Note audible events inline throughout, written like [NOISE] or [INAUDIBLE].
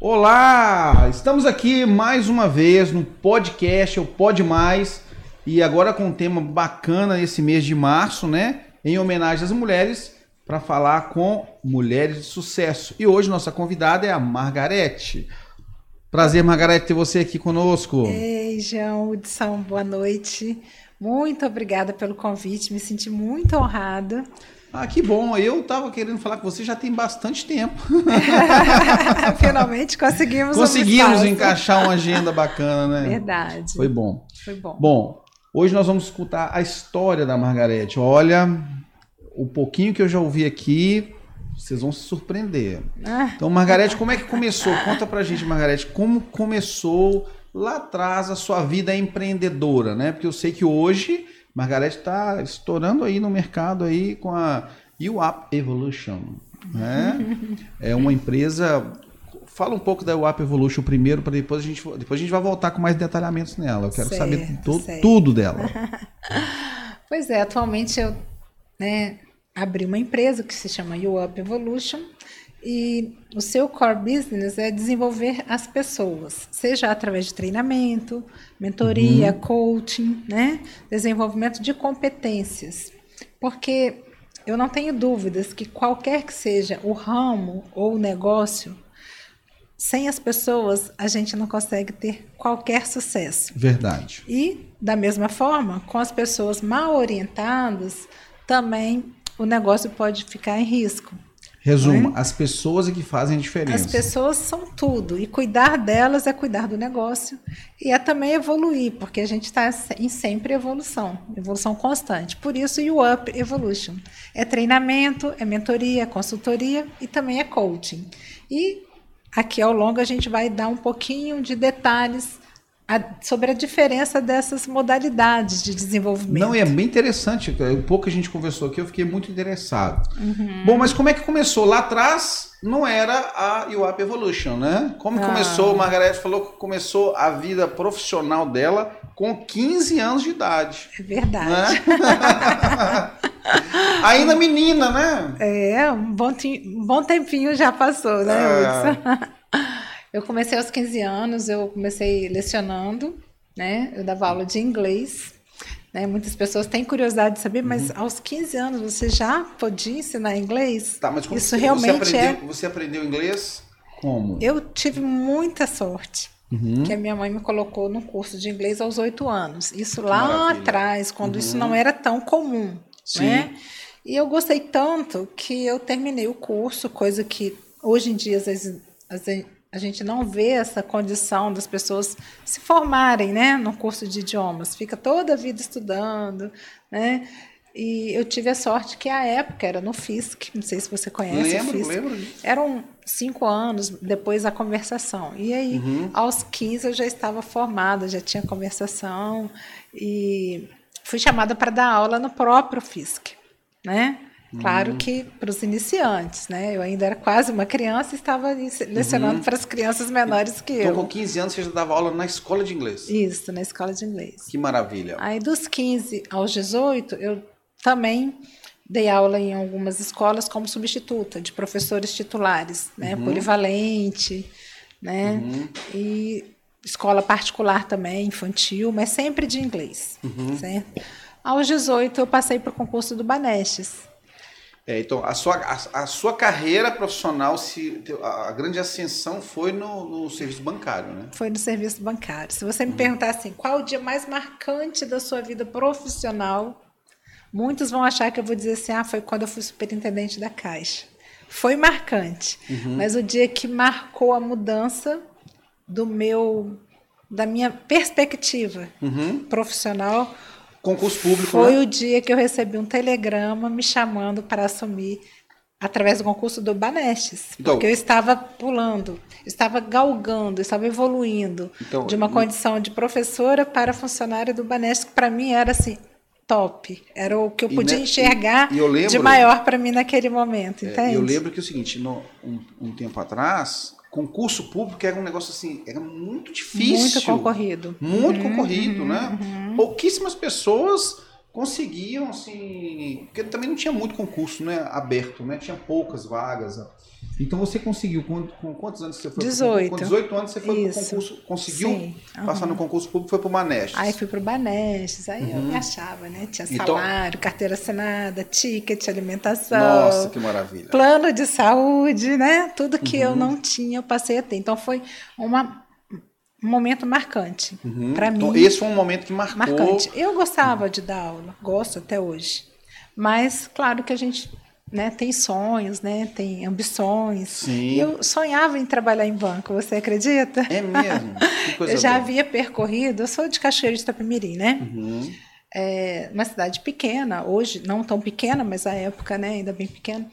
Olá! Estamos aqui mais uma vez no podcast, o Pode Mais, e agora com um tema bacana esse mês de março, né? Em homenagem às mulheres, para falar com mulheres de sucesso. E hoje nossa convidada é a Margarete. Prazer, Margarete, ter você aqui conosco. Ei, João Hudson, boa noite. Muito obrigada pelo convite, me senti muito honrada. Ah, que bom. Eu estava querendo falar com você já tem bastante tempo. [LAUGHS] Finalmente conseguimos Conseguimos um encaixar uma agenda bacana, né? Verdade. Foi bom. Foi bom. Bom, hoje nós vamos escutar a história da Margarete. Olha, o pouquinho que eu já ouvi aqui, vocês vão se surpreender. Ah. Então, Margarete, como é que começou? Conta pra gente, Margarete, como começou lá atrás a sua vida empreendedora, né? Porque eu sei que hoje Margarete está estourando aí no mercado aí com a UAP Evolution, né? [LAUGHS] É uma empresa Fala um pouco da UAP Evolution primeiro, para depois a gente depois a gente vai voltar com mais detalhamentos nela. Eu quero Certo, saber tudo dela. [LAUGHS] Pois é, atualmente eu né, abri uma empresa que se chama YouUp Evolution e o seu core business é desenvolver as pessoas, seja através de treinamento, mentoria, coaching, né, desenvolvimento de competências. Porque eu não tenho dúvidas que qualquer que seja o ramo ou o negócio, sem as pessoas a gente não consegue ter qualquer sucesso. Verdade. E, da mesma forma, com as pessoas mal orientadas, também o negócio pode ficar em risco. Resumo, as pessoas é que fazem a diferença. As pessoas são tudo, e cuidar delas é cuidar do negócio e é também evoluir, porque a gente está em sempre evolução, evolução constante. Por isso, o Up Evolution é treinamento, é mentoria, é consultoria e também é coaching. E aqui ao longo a gente vai dar um pouquinho de detalhes a- sobre a diferença dessas modalidades de desenvolvimento. Não, e é bem interessante. Pouco que a gente conversou aqui, eu fiquei muito interessado. Uhum. Bom, mas como é que começou? Lá atrás não era a UAP Evolution, né? Como Ah. começou? Margarete falou que começou a vida profissional dela com 15 anos de idade. É verdade. Né? [LAUGHS] Ainda menina, né? É, um bom, um bom tempinho já passou, né, É. Hudson? Eu comecei aos 15 anos, eu comecei lecionando, né? Eu dava aula de inglês. Né? Muitas pessoas têm curiosidade de saber, mas aos 15 anos você já podia ensinar inglês? Tá, mas como Isso você, realmente você é. aprendeu, você aprendeu inglês? Como? Eu tive muita sorte. Uhum. Que a minha mãe me colocou no curso de inglês aos oito anos. Isso lá maravilha. atrás, quando isso Uhum. não era tão comum. Sim. Né? E eu gostei tanto que eu terminei o curso, coisa que hoje em dia às vezes, às vezes a gente não vê essa condição das pessoas se formarem né, no curso de idiomas. Fica toda a vida estudando. Né? E eu tive a sorte que a época era no FISC, não sei se você conhece o Lembro, FISC. lembro disso. Eram cinco anos depois da conversação. E aí, Uhum. aos 15, eu já estava formada, já tinha conversação. E fui chamada para dar aula no próprio FISC. Né? Claro que para os iniciantes, né? Eu ainda era quase uma criança e estava lecionando para as crianças menores que Então, com eu. 15 anos, você já dava aula na escola de inglês. Isso, na escola de inglês. Que maravilha. Aí dos 15 aos 18, eu também dei aula em algumas escolas como substituta de professores titulares, né, polivalente, né, Uhum. e escola particular também, infantil, mas sempre de inglês, certo? Aos 18 eu passei para o concurso do Banestes. É, então, a sua, a, a sua carreira profissional, se, a, grande ascensão foi no, no serviço bancário, né? Foi no serviço bancário. Se você me perguntar assim, qual o dia mais marcante da sua vida profissional, muitos vão achar que eu vou dizer assim, ah, foi quando eu fui superintendente da Caixa. Foi marcante, mas o dia que marcou a mudança do meu, da minha perspectiva Uhum. profissional Concurso público, foi né? o dia que eu recebi um telegrama me chamando para assumir através do concurso do Banestes, Então- porque eu estava pulando, estava galgando, estava evoluindo Então, de uma e- condição de professora para funcionária do Banestes, que para mim era assim top, era o que eu E podia ne- enxergar e- e eu lembro- de maior para mim naquele momento, É, entende? eu lembro que é o seguinte, no- um, um tempo atrás, concurso público era um negócio assim, era muito difícil. muito concorrido. Muito concorrido, né? Pouquíssimas pessoas conseguiam, assim. Porque também não tinha muito concurso né, aberto, né? Tinha poucas vagas. Então você conseguiu, com, com quantos anos você foi? 18. Com 18 anos você foi Isso. pro concurso, conseguiu Sim, passar no concurso público, foi pro Banestes. Aí fui pro Banestes, aí eu Uhum. me achava, né? Tinha Então- salário, carteira assinada, ticket, alimentação, Nossa, que maravilha. plano de saúde, né? Tudo que eu Uhum. não tinha, eu passei a ter. Então foi uma, um momento marcante Uhum. para Então, mim. esse foi um momento que marcou. marcante. Eu gostava de dar aula, gosto até hoje. Mas claro que a gente né, tem sonhos, né, tem ambições. Sim. Eu sonhava em trabalhar em banco, você acredita? É mesmo? [LAUGHS] Eu já boa. havia percorrido, eu sou de Cachoeiro de Itapemirim, né? Uhum. É uma cidade pequena, hoje não tão pequena, mas à época né, ainda bem pequena.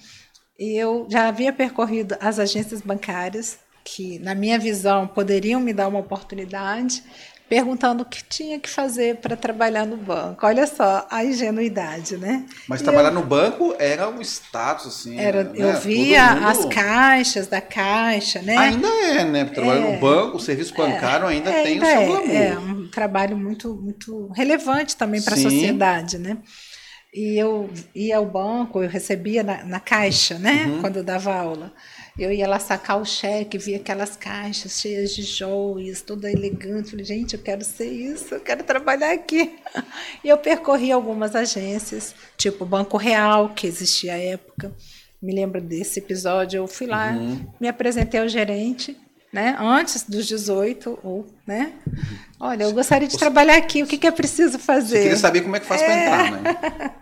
E eu já havia percorrido as agências bancárias, que, na minha visão, poderiam me dar uma oportunidade, perguntando o que tinha que fazer para trabalhar no banco. Olha só a ingenuidade, né? Mas E trabalhar no banco era um status, assim. Era, né? eu via mundo- as caixas da caixa, né? Ainda é, né? Trabalhar É. no banco, o serviço bancário ainda É, tem o ainda seu é, glamour. É um trabalho muito, muito relevante também para a sociedade, né? E eu ia ao banco, eu recebia na, na caixa, né? Uhum. Quando eu dava aula. Eu ia lá sacar o cheque, via aquelas caixas cheias de joias, toda elegante. Falei, gente, eu quero ser isso, eu quero trabalhar aqui. E eu percorri algumas agências, tipo o Banco Real, que existia à época. Me lembro desse episódio. Eu fui lá, Uhum. me apresentei ao gerente, né? Antes dos 18, ou, né? Olha, eu gostaria de trabalhar aqui, o que, que é preciso Você fazer? queria saber como é que faz pra entrar, né? [LAUGHS]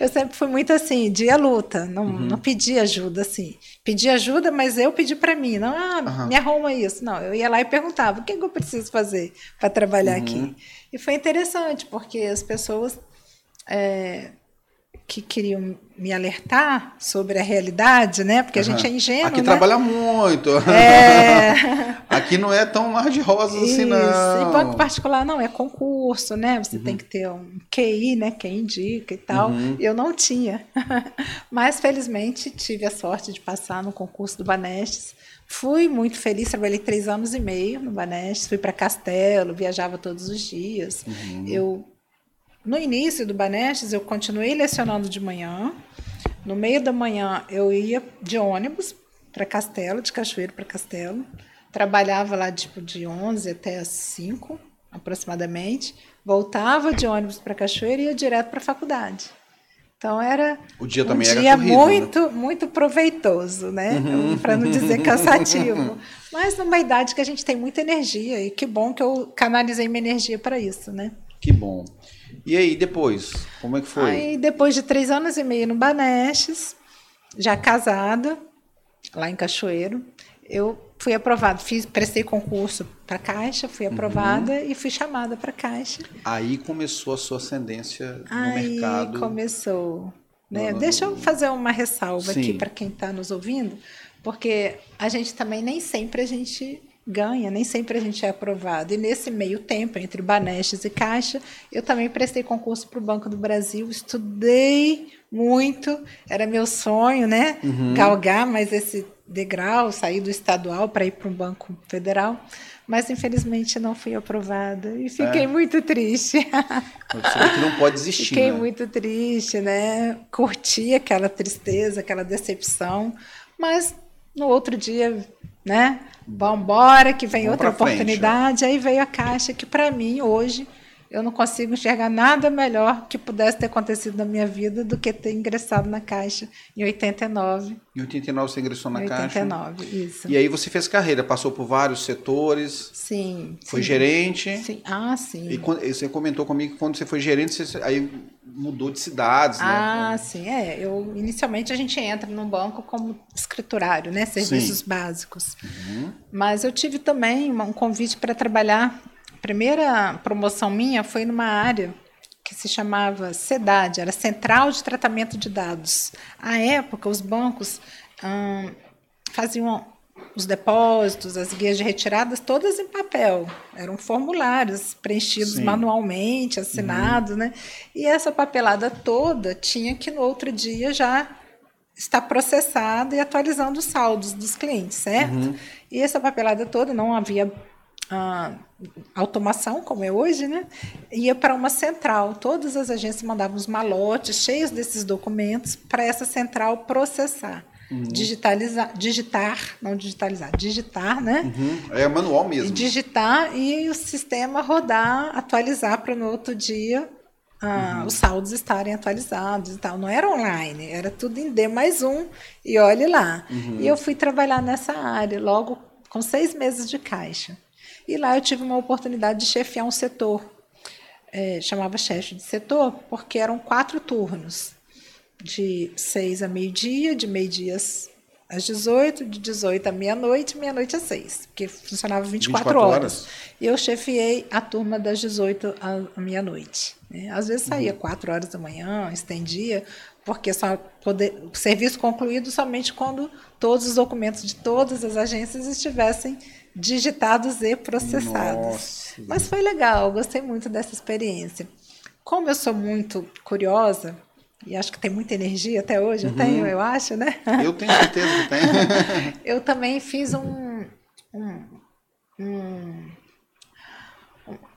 Eu sempre fui muito assim, dia luta, não, Uhum. não pedi ajuda assim. Pedi ajuda, mas eu pedi para mim, não, ah, Aham. me arruma isso. Não, eu ia lá e perguntava, o que, que eu preciso fazer para trabalhar Uhum. aqui? E foi interessante, porque as pessoas é, que queriam me alertar sobre a realidade, né? Porque a gente é ingênuo, Aqui né? trabalha muito. É. [LAUGHS] Aqui não é tão mar de rosas assim, não. E banco particular não, é concurso, né? Você Uhum. tem que ter um QI, né? Quem indica e tal. Uhum. Eu não tinha. [LAUGHS] Mas, felizmente, tive a sorte de passar no concurso do Banestes. Fui muito feliz, trabalhei três anos e meio no Banestes, fui para Castelo, viajava todos os dias. Uhum. Eu, no início do Banestes, eu continuei lecionando de manhã. No meio da manhã, eu ia de ônibus para Castelo, de Cachoeiro para Castelo. Trabalhava lá tipo de 11 até as 5, aproximadamente. Voltava de ônibus para Cachoeiro e ia direto para a faculdade. Então era O dia um também era dia corrido, né? muito, muito proveitoso, né? Uhum. Para não dizer [LAUGHS] cansativo. Mas numa idade que a gente tem muita energia e que bom que eu canalizei minha energia para isso, né? Que bom. E aí, depois? Como é que foi? Aí, depois de três anos e meio no Banestes, já casada, lá em Cachoeiro, eu fui aprovada. Fiz, prestei concurso para Caixa, fui Uhum. aprovada e fui chamada para Caixa. Aí começou a sua ascendência no Aí mercado. começou. Né? No- no- Deixa eu fazer uma ressalva Sim. aqui para quem está nos ouvindo, porque a gente também nem sempre a gente ganha, nem sempre a gente é aprovado. E nesse meio tempo, entre Banestes e Caixa, eu também prestei concurso para o Banco do Brasil, estudei muito, era meu sonho, né? Uhum. Galgar mais esse degrau, sair do estadual para ir para um banco federal. Mas infelizmente não fui aprovada e fiquei É. muito triste. Você vê que não pode desistir, Fiquei né? muito triste, né? Curti aquela tristeza, aquela decepção, mas no outro dia, né? Vambora, que vem Vamos outra pra frente, oportunidade. Aí veio a caixa, que para mim, hoje, eu não consigo enxergar nada melhor que pudesse ter acontecido na minha vida do que ter ingressado na caixa em 89. Em 89 você ingressou na Em Caixa. 89, isso. E aí você fez carreira, passou por vários setores, Sim. foi sim, gerente. Sim. Ah, sim. E quando- e você comentou comigo que quando você foi gerente, você aí mudou de cidades, Ah, né? sim, é. Eu, inicialmente a gente entra num banco como escriturário, né? Serviços básicos. Uhum. Mas eu tive também um convite para trabalhar. Primeira promoção minha foi numa área que se chamava CEDAD, era Central de Tratamento de Dados. À época, os bancos hum, faziam os depósitos, as guias de retiradas, todas em papel. Eram formulários preenchidos Sim. manualmente, assinados, né? E essa papelada toda tinha que no outro dia já estar processada e atualizando os saldos dos clientes, certo? Uhum. E essa papelada toda não havia ah, automação, como é hoje, né? Ia para uma central. Todas as agências mandavam os malotes cheios desses documentos para essa central processar. Uhum. Digitalizar, digitar, não digitalizar, digitar, né? Uhum. É manual mesmo. Digitar e o sistema rodar, atualizar para no outro dia ah, uhum. os saldos estarem atualizados e tal. Não era online, era tudo em D mais um e olhe lá. Uhum. E eu fui trabalhar nessa área logo com seis meses de caixa. E lá eu tive uma oportunidade de chefiar um setor. É, chamava chefe de setor, porque eram quatro turnos, de seis a meio-dia, de meio-dia às 18, de 18 à meia-noite, meia-noite às 6, porque funcionava 24, 24 horas. horas. E eu chefiei a turma das 18 à meia-noite. Né? Às vezes saía uhum. 4 horas da manhã, estendia, porque só poder, o serviço concluído somente quando todos os documentos de todas as agências estivessem digitados e processados. Nossa. Mas foi legal, gostei muito dessa experiência. Como eu sou muito curiosa, e acho que tem muita energia até hoje, uhum. eu tenho, eu acho, né? [LAUGHS] Eu tenho certeza que tem. [LAUGHS] eu também fiz um, um, um,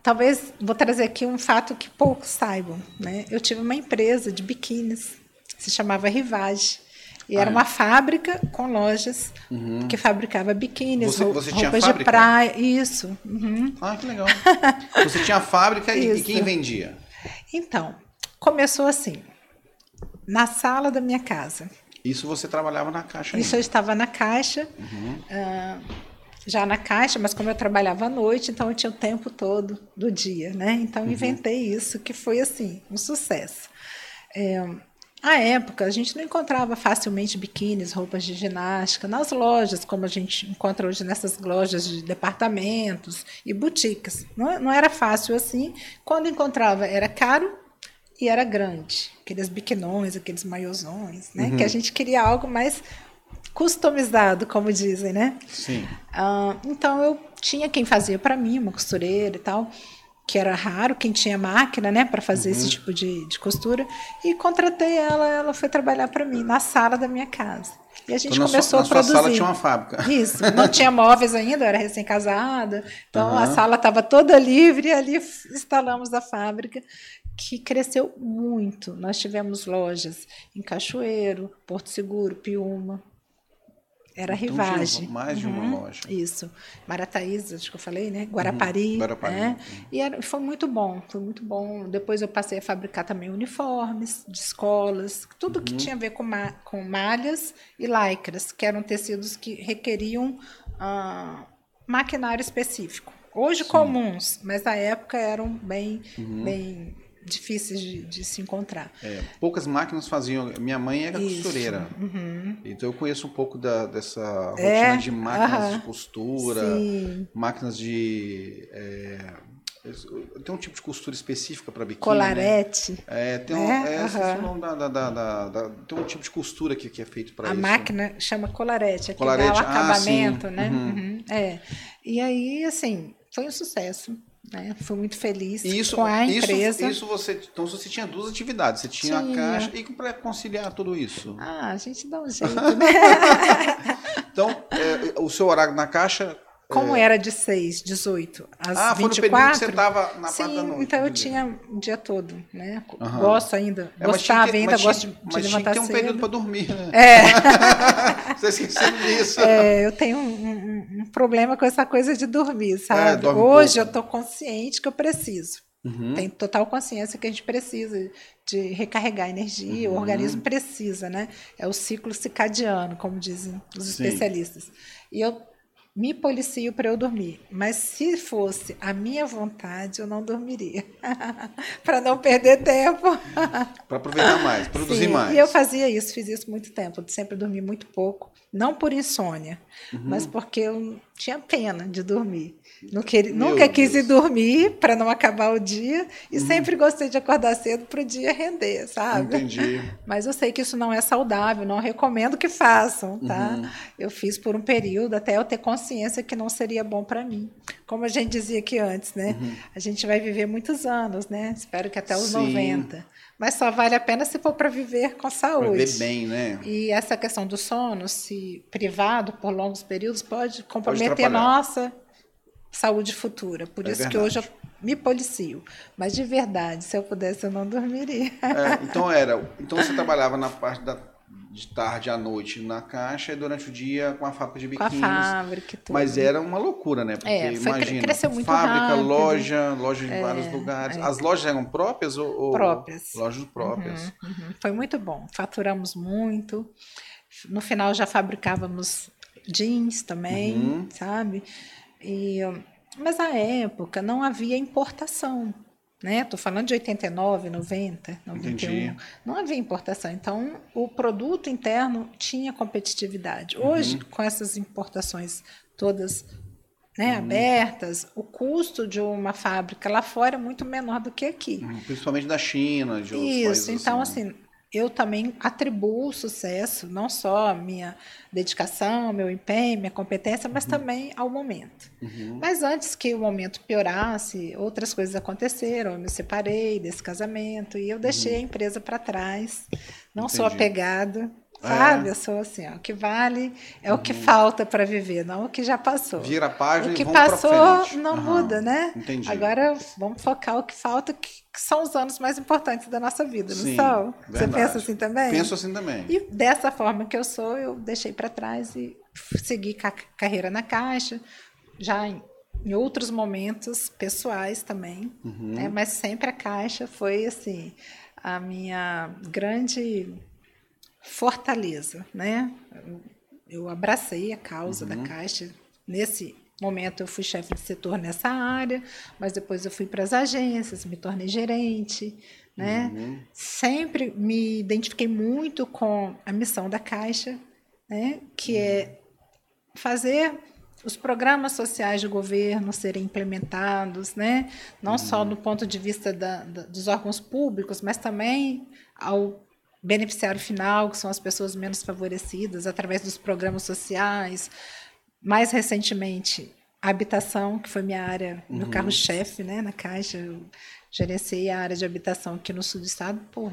Talvez vou trazer aqui um fato que poucos saibam. Né? Eu tive uma empresa de biquínis, se chamava Rivage. E era ah, é. uma fábrica com lojas uhum. que fabricava biquínis, você, você roupas de praia. Isso. Uhum. Ah, que legal. [LAUGHS] você tinha a fábrica e, e quem vendia? Então, começou assim, na sala da minha casa. Isso você trabalhava na caixa? Isso eu estava na caixa, uhum. uh, já na caixa, mas como eu trabalhava à noite, então eu tinha o tempo todo do dia, né? Então uhum. inventei isso, que foi assim, um sucesso. É, à época, a gente não encontrava facilmente biquínis, roupas de ginástica nas lojas, como a gente encontra hoje nessas lojas de departamentos e boutiques. Não, não era fácil assim. Quando encontrava, era caro e era grande. Aqueles biquinões, aqueles maiôzões, né? Uhum. Que a gente queria algo mais customizado, como dizem, né? Sim. Uh, então eu tinha quem fazia para mim, uma costureira e tal que era raro quem tinha máquina, né, para fazer uhum. esse tipo de, de costura, e contratei ela, ela foi trabalhar para mim na sala da minha casa. E a gente então, começou a produzir. Na sala tinha uma fábrica. Isso, não tinha móveis ainda, eu era recém-casada, então uhum. a sala estava toda livre e ali instalamos a fábrica que cresceu muito. Nós tivemos lojas em Cachoeiro, Porto Seguro, Piúma, era então, Rivage. Mais de uma uhum, loja. Isso. Marataíza, acho que eu falei, né? Guarapari. Uhum, Guarapari. Né? Uhum. E era, foi muito bom, foi muito bom. Depois eu passei a fabricar também uniformes de escolas, tudo que uhum. tinha a ver com, ma com malhas e lycras, que eram tecidos que requeriam ah, maquinário específico. Hoje Sim. comuns, mas na época eram bem, uhum. bem difíceis de, de se encontrar. É, poucas máquinas faziam. Minha mãe era Isso. costureira. Uhum. Então eu conheço um pouco da, dessa rotina é? de máquinas de costura, Sim. máquinas de. É, tem um tipo de costura específica para biquíni. Né? Colarete. Né? É, tem um, é, é uhum. da, da, da, tem um tipo de costura que, que é feito para isso. A máquina chama colarete, é que colarete. dá o acabamento, ah, né? Uhum. Uhum. É. E aí, assim, foi um sucesso. Né? Fui muito feliz isso, com a empresa. Isso, isso você, então você tinha duas atividades, você tinha, tinha. a caixa e para conciliar tudo isso. Ah, a gente dá um jeito, né? [LAUGHS] então, é, o seu horário na caixa como é... era de 6, 18 às ah, 24? Ah, foi no período que você estava na Sim, da noite. então eu tinha o dia todo, né? Uhum. Gosto ainda, é, gostava ter, ainda, gosto de, mas levantar cedo. Mas tinha um período para dormir, né? É. [LAUGHS] você esqueceu disso. É, eu tenho um, um, um, problema com essa coisa de dormir, sabe? É, Hoje pouco. eu estou consciente que eu preciso. Uhum. Tem total consciência que a gente precisa de recarregar energia, uhum. o organismo precisa, né? É o ciclo circadiano, como dizem os Sim. especialistas. E eu me policio para eu dormir. Mas se fosse a minha vontade, eu não dormiria. [LAUGHS] para não perder tempo. [LAUGHS] para aproveitar mais, produzir Sim, mais. E eu fazia isso, fiz isso muito tempo. Eu sempre dormi muito pouco. Não por insônia, uhum. mas porque eu tinha pena de dormir. Nunca quis ir dormir para não acabar o dia e uhum. sempre gostei de acordar cedo para o dia render, sabe? Entendi. [LAUGHS] Mas eu sei que isso não é saudável, não recomendo que façam, tá? Uhum. Eu fiz por um período até eu ter consciência que não seria bom para mim. Como a gente dizia aqui antes, né? Uhum. A gente vai viver muitos anos, né? Espero que até os Sim. 90 mas só vale a pena se for para viver com saúde. Viver bem, né? E essa questão do sono, se privado por longos períodos, pode comprometer pode nossa saúde futura. Por É isso que verdade. hoje eu me policio. Mas de verdade, se eu pudesse, eu não dormiria. É, [LAUGHS] então era. Então você trabalhava na parte da, de tarde à noite na caixa e durante o dia com a fábrica de Com a biquínis. fábrica e tudo. Mas era uma loucura, né? Porque É, foi- imagina, cresceu muito fábrica, rápido. loja, loja em vários É, lugares. é. As lojas eram próprias ou, ou- Próprias. Lojas próprias. Uhum, uhum. Foi muito bom. Faturamos muito. No final já fabricávamos jeans também, Uhum. sabe? E, mas na época não havia importação. Né? Tô falando de 89, 90, 91. Entendi. Não havia importação. Então, o produto interno tinha competitividade. Hoje, com essas importações todas né, abertas, o custo de uma fábrica lá fora é muito menor do que aqui. Uhum, Principalmente da China, de outros Isso, países. então assim, eu também atribuo o sucesso, não só à minha dedicação, meu empenho, minha competência, mas também ao momento. Uhum. Mas antes que o momento piorasse, outras coisas aconteceram, eu me separei desse casamento e eu deixei a empresa para trás. Não sou Uhum. Apegada, É. sabe? Eu sou assim, ó, o que vale é o que falta para viver, não o que já passou. Vira a página O e que vamos pra passou não Aham, muda, né? Entendi. Agora vamos focar o que falta, que, são os anos mais importantes da nossa vida, Sim, não são? Você pensa assim também? Penso assim também. E dessa forma que eu sou, eu deixei para trás e segui ca carreira na Caixa, já em, em outros momentos pessoais também, Uhum. né? mas sempre a Caixa foi assim a minha grande fortaleza, né? Eu abracei a causa da Caixa nesse momento eu fui chefe de setor nessa área, mas depois eu fui para as agências, me tornei gerente, né? Uhum. Sempre me identifiquei muito com a missão da Caixa, né? Que é fazer os programas sociais do governo serem implementados, né? não só do ponto de vista da, da, dos órgãos públicos, mas também ao beneficiário final, que são as pessoas menos favorecidas, através dos programas sociais. Mais recentemente, a habitação, que foi minha área, meu carro-chefe né, na Caixa. Eu gerenciei a área de habitação aqui no sul do estado por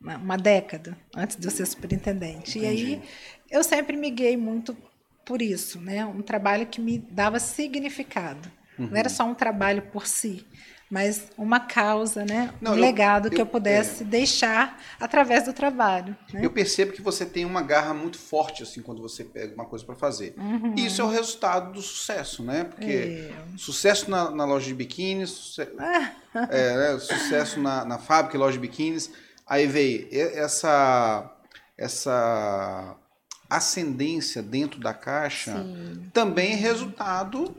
uma, uma década, antes de eu ser superintendente. E aí eu sempre me guiei muito por isso, né? Um trabalho que me dava significado. Não era só um trabalho por si, mas uma causa, né? Não, um eu- legado que eu- eu pudesse deixar através do trabalho. Né? Eu percebo que você tem uma garra muito forte assim quando você pega uma coisa para fazer. Uhum. E isso é o resultado do sucesso, né? Porque É. sucesso na, na loja de biquíni, suce- [LAUGHS] é, né? sucesso na, na fábrica e loja de biquínis. Aí veio essa essa ascendência dentro da caixa Sim. também é resultado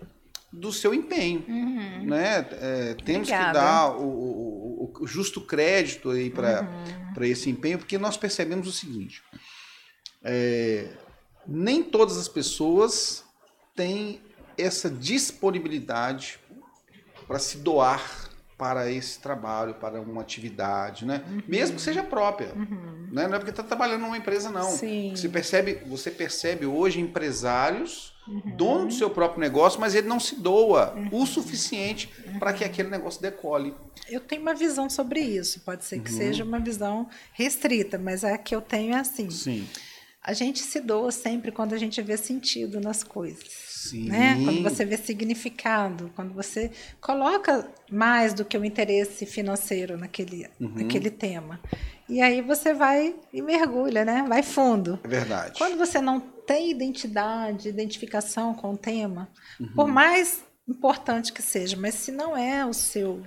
do seu empenho, Uhum. né? É, temos que Obrigada. dar o, o- o- justo crédito aí para Uhum. esse empenho, porque nós percebemos o seguinte: é, nem todas as pessoas têm essa disponibilidade para se doar para esse trabalho, para uma atividade, né? Uhum. Mesmo que seja própria, né? Não é porque está trabalhando numa empresa não. Sim. Você percebe, você percebe hoje empresários Uhum. dono do seu próprio negócio, mas ele não se doa Uhum. o suficiente para que aquele negócio decole. Eu tenho uma visão sobre isso. Pode ser Uhum. que seja uma visão restrita, mas a que eu tenho é assim. Sim. A gente se doa sempre quando a gente vê sentido nas coisas. Sim. Né? Quando você vê significado, quando você coloca mais do que o interesse financeiro naquele, Uhum. naquele tema. E aí você vai e mergulha, né? Vai fundo. É verdade. Quando você não tem identidade, identificação com o tema, Uhum. por mais importante que seja, mas se não é o seu,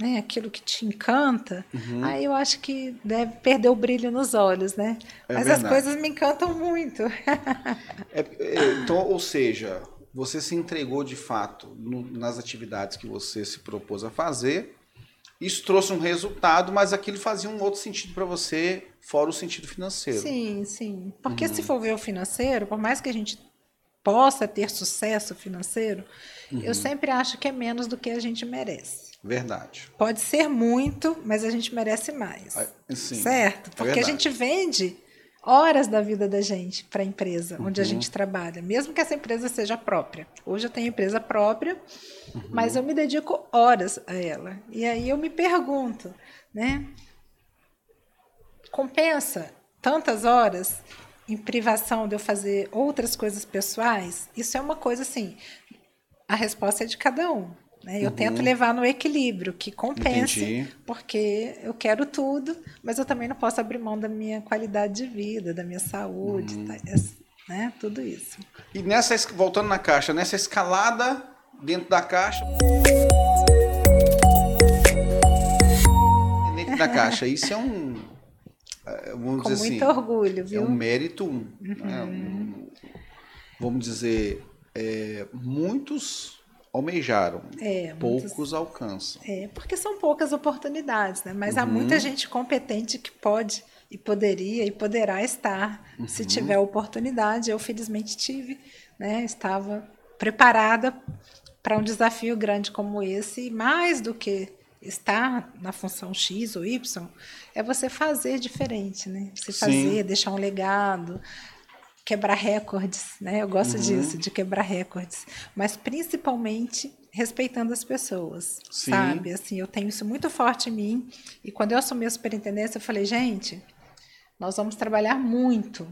né, aquilo que te encanta, Uhum. aí eu acho que deve perder o brilho nos olhos, né? É mas as verdade. coisas me encantam muito. [LAUGHS] É, é, então, ou seja, você se entregou de fato no- nas atividades que você se propôs a fazer. Isso trouxe um resultado, mas aquilo fazia um outro sentido para você, fora o sentido financeiro. Sim, sim. Porque Uhum. se for ver o financeiro, por mais que a gente possa ter sucesso financeiro, Uhum. eu sempre acho que é menos do que a gente merece. Verdade. Pode ser muito, mas a gente merece mais. Ah, Sim. Certo? Porque a verdade. gente vende horas da vida da gente para a empresa onde a Uhum. gente trabalha, mesmo que essa empresa seja própria. Hoje eu tenho empresa própria, Uhum. mas eu me dedico horas a ela. E aí eu me pergunto, né? Compensa tantas horas em privação de eu fazer outras coisas pessoais? Isso é uma coisa assim. a resposta é de cada um. Né? Eu uhum. tento levar no equilíbrio, que compense, Entendi. porque eu quero tudo, mas eu também não posso abrir mão da minha qualidade de vida, da minha saúde, uhum. tá, né? tudo isso. E nessa, voltando na caixa, nessa escalada dentro da caixa. Dentro da caixa, isso é um. É, vamos Com dizer muito assim, orgulho, viu? É um mérito, uhum. né? um, vamos dizer, é, muitos almejaram, é, poucos muitos, alcançam. É, porque são poucas oportunidades, né? Mas uhum. há muita gente competente que pode e poderia e poderá estar uhum. se tiver oportunidade. Eu felizmente tive, né? Estava preparada para um desafio grande como esse, e mais do que estar na função X ou Y, é você fazer diferente, né? Você fazer, Sim. deixar um legado, quebrar recordes, né? Eu gosto uhum. disso, de quebrar recordes, mas principalmente respeitando as pessoas, Sim. sabe? Assim, eu tenho isso muito forte em mim. E quando eu assumi a superintendência, eu falei, gente, nós vamos trabalhar muito,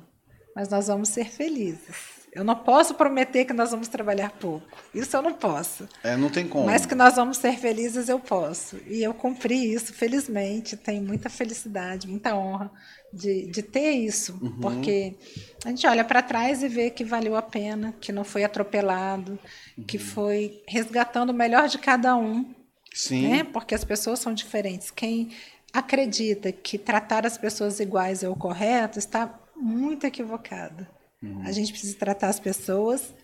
mas nós vamos ser felizes. Eu não posso prometer que nós vamos trabalhar pouco. Isso eu não posso. É, não tem como. Mas que nós vamos ser felizes, eu posso. E eu cumpri isso, felizmente. Tenho muita felicidade, muita honra de, de ter isso. Uhum. Porque a gente olha para trás e vê que valeu a pena, que não foi atropelado, uhum. que foi resgatando o melhor de cada um. Sim. Né? Porque as pessoas são diferentes. Quem acredita que tratar as pessoas iguais é o correto está muito equivocado. Uhum. A gente precisa tratar as pessoas,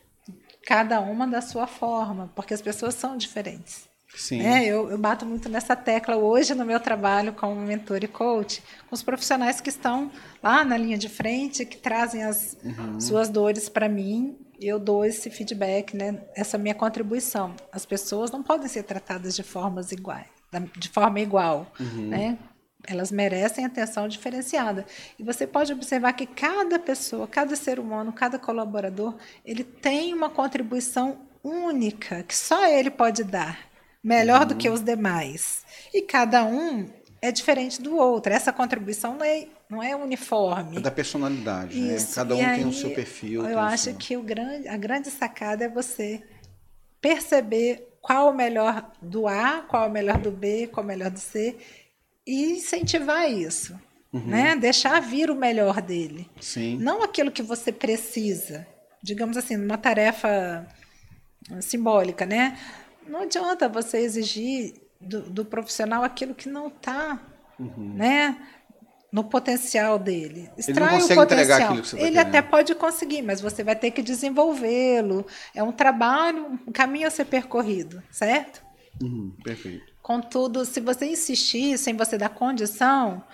cada uma da sua forma, porque as pessoas são diferentes. Sim. É, eu, eu, bato muito nessa tecla hoje no meu trabalho como mentor e coach, com os profissionais que estão lá na linha de frente, que trazem as uhum. suas dores para mim, eu dou esse feedback, né, essa minha contribuição. As pessoas não podem ser tratadas de formas iguais, de forma igual, uhum. né? Elas merecem atenção diferenciada. E você pode observar que cada pessoa, cada ser humano, cada colaborador, ele tem uma contribuição única que só ele pode dar, melhor uhum. do que os demais. E cada um é diferente do outro. Essa contribuição não é, não é uniforme. É da personalidade, né? Cada um e tem aí, o seu perfil. Eu acho seu... que o grande, a grande sacada é você perceber qual o melhor do A, qual o melhor do B, qual o melhor do C e incentivar isso. Uhum. Né? Deixar vir o melhor dele. Sim. Não aquilo que você precisa. Digamos assim, uma tarefa simbólica, né? Não adianta você exigir do, do profissional aquilo que não está uhum. né, no potencial dele. Extrai Ele o potencial. entregar aquilo que você Ele até pode conseguir, mas você vai ter que desenvolvê-lo. É um trabalho, um caminho a ser percorrido, certo? Uhum, perfeito. Contudo, se você insistir sem você dar condição,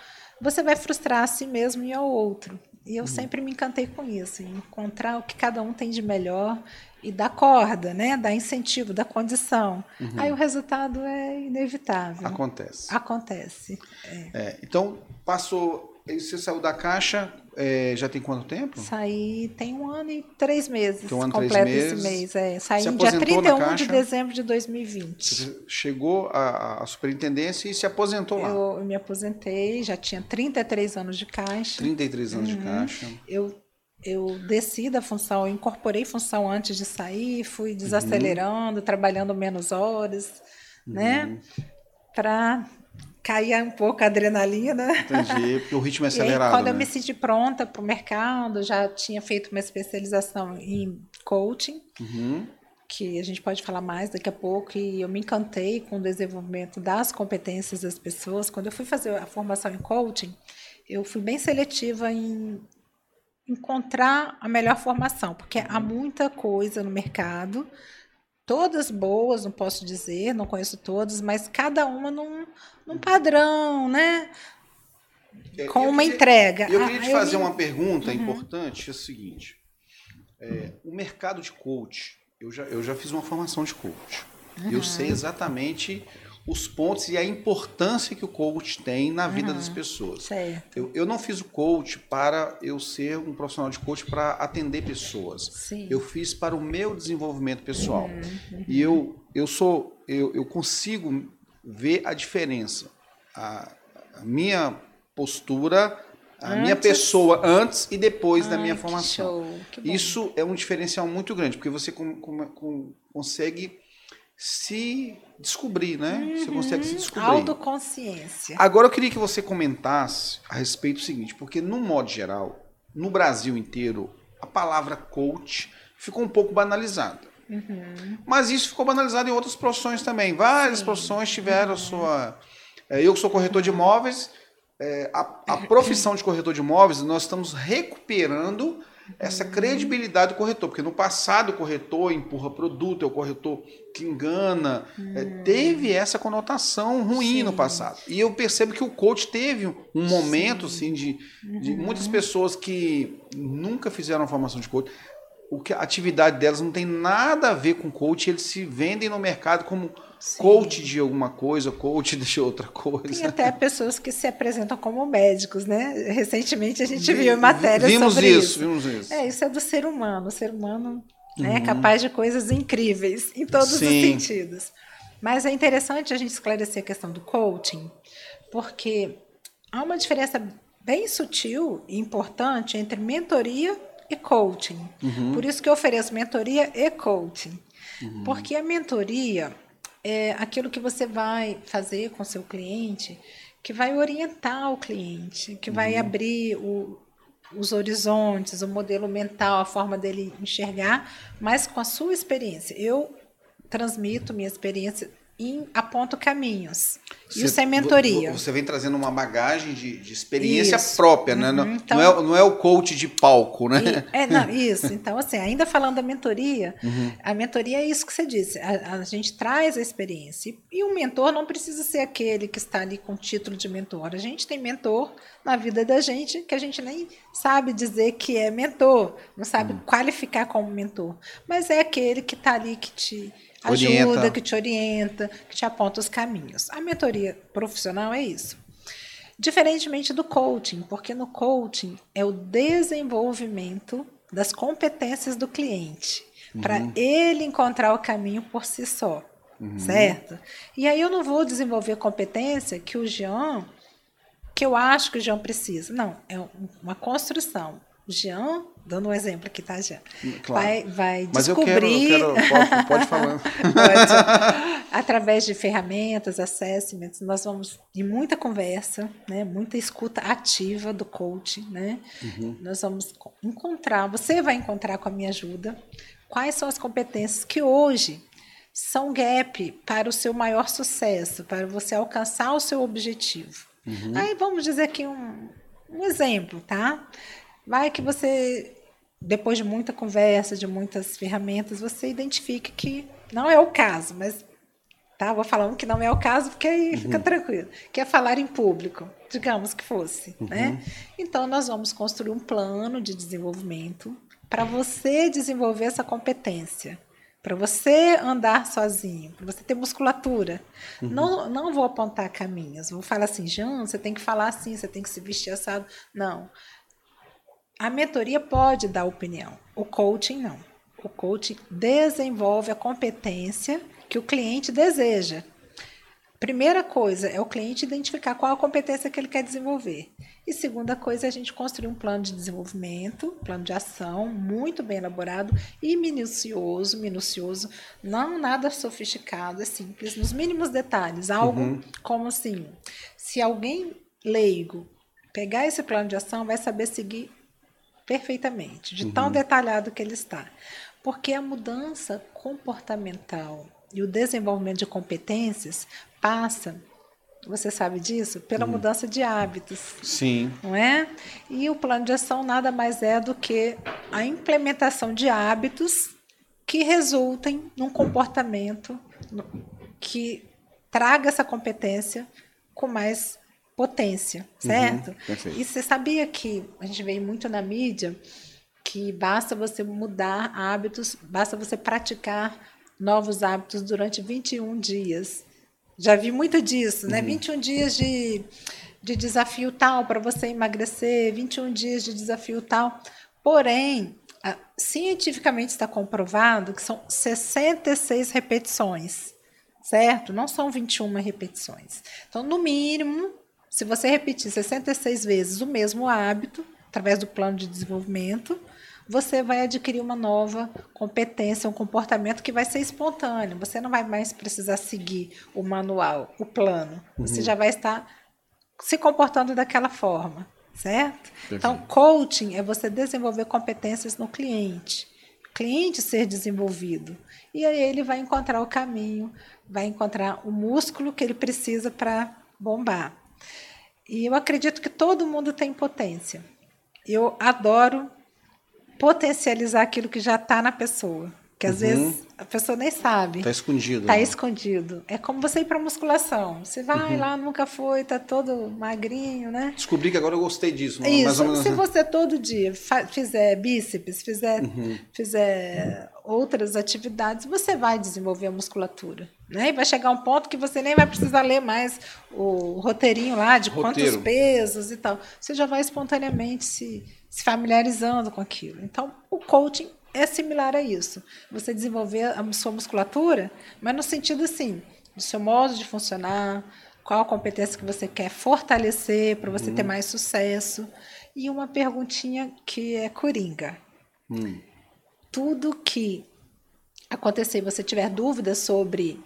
você vai frustrar a si mesmo e ao outro. E eu uhum. sempre me encantei com isso, encontrar o que cada um tem de melhor e dar corda, né? Dar incentivo, dar condição. Uhum. Aí o resultado é inevitável. Acontece. Acontece. É. É, então, passou. Você saiu da caixa é, já tem quanto tempo? Saí tem um ano e três meses. Tem um ano e três meses. esse mês. É. Saí no dia 31 de dezembro de 2020. Você chegou à, à superintendência e se aposentou lá? Eu, me aposentei, já tinha 33 anos de caixa. 33 anos uhum. de caixa. Eu, eu desci da função, incorporei função antes de sair, fui desacelerando, uhum. trabalhando menos horas, né? uhum. né? Para caía um pouco a adrenalina. Entendi, porque o ritmo é [LAUGHS] acelerado. Aí, quando né? eu me senti pronta para o mercado, já tinha feito uma especialização em coaching, uhum. que a gente pode falar mais daqui a pouco, e eu me encantei com o desenvolvimento das competências das pessoas. Quando eu fui fazer a formação em coaching, eu fui bem seletiva em encontrar a melhor formação, porque há muita coisa no mercado todas boas, não posso dizer, não conheço todas, mas cada uma num, num padrão, né? É, Com uma queria, entrega. Eu queria ah, te fazer eu... uma pergunta uhum. importante, é o seguinte. É, o mercado de coach, eu já, eu já fiz uma formação de coach. Uhum. Eu sei exatamente os pontos e a importância que o coach tem na vida uhum, das pessoas. Certo. Eu, eu não fiz o coach para eu ser um profissional de coach para atender pessoas. Sim. Eu fiz para o meu desenvolvimento pessoal. Uhum, uhum. E eu, eu sou eu, eu consigo ver a diferença. A, a minha postura a minha pessoa antes e depois da Ai, minha que formação. Isso é um diferencial muito grande, porque você com- com- com- consegue se descobrir, né? Você consegue se descobrir. Autoconsciência. Agora eu queria que você comentasse a respeito do seguinte, porque no modo geral, no Brasil inteiro, a palavra coach ficou um pouco banalizada. Mas isso ficou banalizado em outras profissões também. Várias profissões tiveram a sua. É, Eu que sou corretor de imóveis, é, a, a profissão de corretor de imóveis, nós estamos recuperando essa credibilidade do corretor, porque no passado o corretor empurra produto, é o corretor que engana, é, teve essa conotação ruim no Sim. passado. E eu percebo que o coach teve um momento assim de, de muitas pessoas que nunca fizeram formação de coach, o que a atividade delas não tem nada a ver com coach, eles se vendem no mercado como Sim. coach de alguma coisa, coach de outra Tem coisa. até pessoas que se apresentam como médicos, né? Recentemente a gente viu matérias vimos sobre isso, isso. vimos isso. É, isso é do ser humano. O ser humano né, é capaz de coisas incríveis em todos Sim. os sentidos. Mas é interessante a gente esclarecer a questão do coaching, porque há uma diferença bem sutil e importante entre mentoria e coaching. Por isso que eu ofereço mentoria e coaching. Porque a mentoria é aquilo que você vai fazer com seu cliente, que vai orientar o cliente, que vai abrir o, os horizontes, o modelo mental, a forma dele enxergar, mas com a sua experiência. Eu transmito minha experiência e aponto caminhos. Você- é mentoria. vo- Você vem trazendo uma bagagem de, de experiência Isso. própria, né? Não, Uhum, então- não, é, não é o coach de palco, né? E- é, não, isso. Então, assim, ainda falando da mentoria, Uhum. a mentoria é isso que você disse. A, a gente traz a experiência. E, e o mentor não precisa ser aquele que está ali com o título de mentor. A gente tem mentor na vida da gente que a gente nem sabe dizer que é mentor, não sabe Uhum. qualificar como mentor. Mas é aquele que está ali que te ajuda, Orienta. que te orienta, que te aponta os caminhos. A mentoria profissional é isso. Diferentemente do coaching, porque no coaching é o desenvolvimento das competências do cliente, para ele encontrar o caminho por si só, certo? E aí eu não vou desenvolver competência que o Jean, que eu acho que o Jean precisa. Não, é um- uma construção. O Jean, dando um exemplo aqui, tá, Jean? Claro. Vai, vai Mas eu quero, descobrir. eu quero pode, [LAUGHS] pode falar. Pode. Através de ferramentas, assessments, nós vamos em muita conversa, né, muita escuta ativa do coach, né? Nós vamos co- encontrar, você vai encontrar com a minha ajuda, quais são as competências que hoje são gap para o seu maior sucesso, para você alcançar o seu objetivo. Aí vamos dizer aqui um, um exemplo, tá? Vai que você depois de muita conversa, de muitas ferramentas, você identifica que não é o caso, mas tá, vou falando que não é o caso, porque aí fica tranquilo. Que é falar em público, digamos que fosse, né? Então nós vamos construir um plano de desenvolvimento para você desenvolver essa competência. Para você andar sozinho, para você ter musculatura. Não, não vou apontar caminhos. Vou falar assim, Jean, você tem que falar assim, você tem que se vestir assado. Não. A mentoria pode dar opinião, o coaching não. O coaching desenvolve a competência que o cliente deseja. Primeira coisa é o cliente identificar qual a competência que ele quer desenvolver. E segunda coisa é a gente construir um plano de desenvolvimento, plano de ação muito bem elaborado e minucioso, minucioso, não nada sofisticado, é simples, nos mínimos detalhes, algo como assim, se alguém leigo pegar esse plano de ação, vai saber seguir perfeitamente, de tão detalhado que ele está. Porque a mudança comportamental e o desenvolvimento de competências passa, você sabe disso, pela mudança de hábitos, Sim. não é? E o plano de ação nada mais é do que a implementação de hábitos que resultem num comportamento que traga essa competência com mais potência, certo? perfeito. E você sabia que a gente vê muito na mídia que basta você mudar hábitos, basta você praticar novos hábitos durante 21 dias. Já vi muito disso, né? 21 dias de, de desafio tal para você emagrecer, 21 dias de desafio tal. Porém, cientificamente está comprovado que são 66 repetições, certo? Não são 21 repetições. Então, no mínimo, Se você repetir 66 vezes o mesmo hábito, através do plano de desenvolvimento, você vai adquirir uma nova competência, um comportamento que vai ser espontâneo. Você não vai mais precisar seguir o manual, o plano. Você uhum. já vai estar se comportando daquela forma, certo? Perfeito. Então, coaching é você desenvolver competências no cliente, cliente ser desenvolvido. E aí ele vai encontrar o caminho, vai encontrar o músculo que ele precisa para bombar. E eu acredito que todo mundo tem potência. Eu adoro potencializar aquilo que já está na pessoa. Que às uhum. vezes a pessoa nem sabe. Está escondido. Está né? escondido. É como você ir para musculação. Você vai uhum. lá, nunca foi, está todo magrinho, né? Descobri que agora eu gostei disso. Isso. Mais ou menos... Se assim. você todo dia fizer bíceps, fizer, uhum. fizer outras atividades, você vai desenvolver a musculatura. Né? E vai chegar um ponto que você nem vai precisar ler mais o roteirinho lá de Roteiro. quantos pesos e tal. Você já vai espontaneamente se, se familiarizando com aquilo. Então, o coaching é similar a isso. Você desenvolver a sua musculatura, mas no sentido assim, do seu modo de funcionar, qual a competência que você quer fortalecer para você ter uhum. mais sucesso. E uma perguntinha que é coringa. Hum. Tudo que acontecer e você tiver dúvidas sobre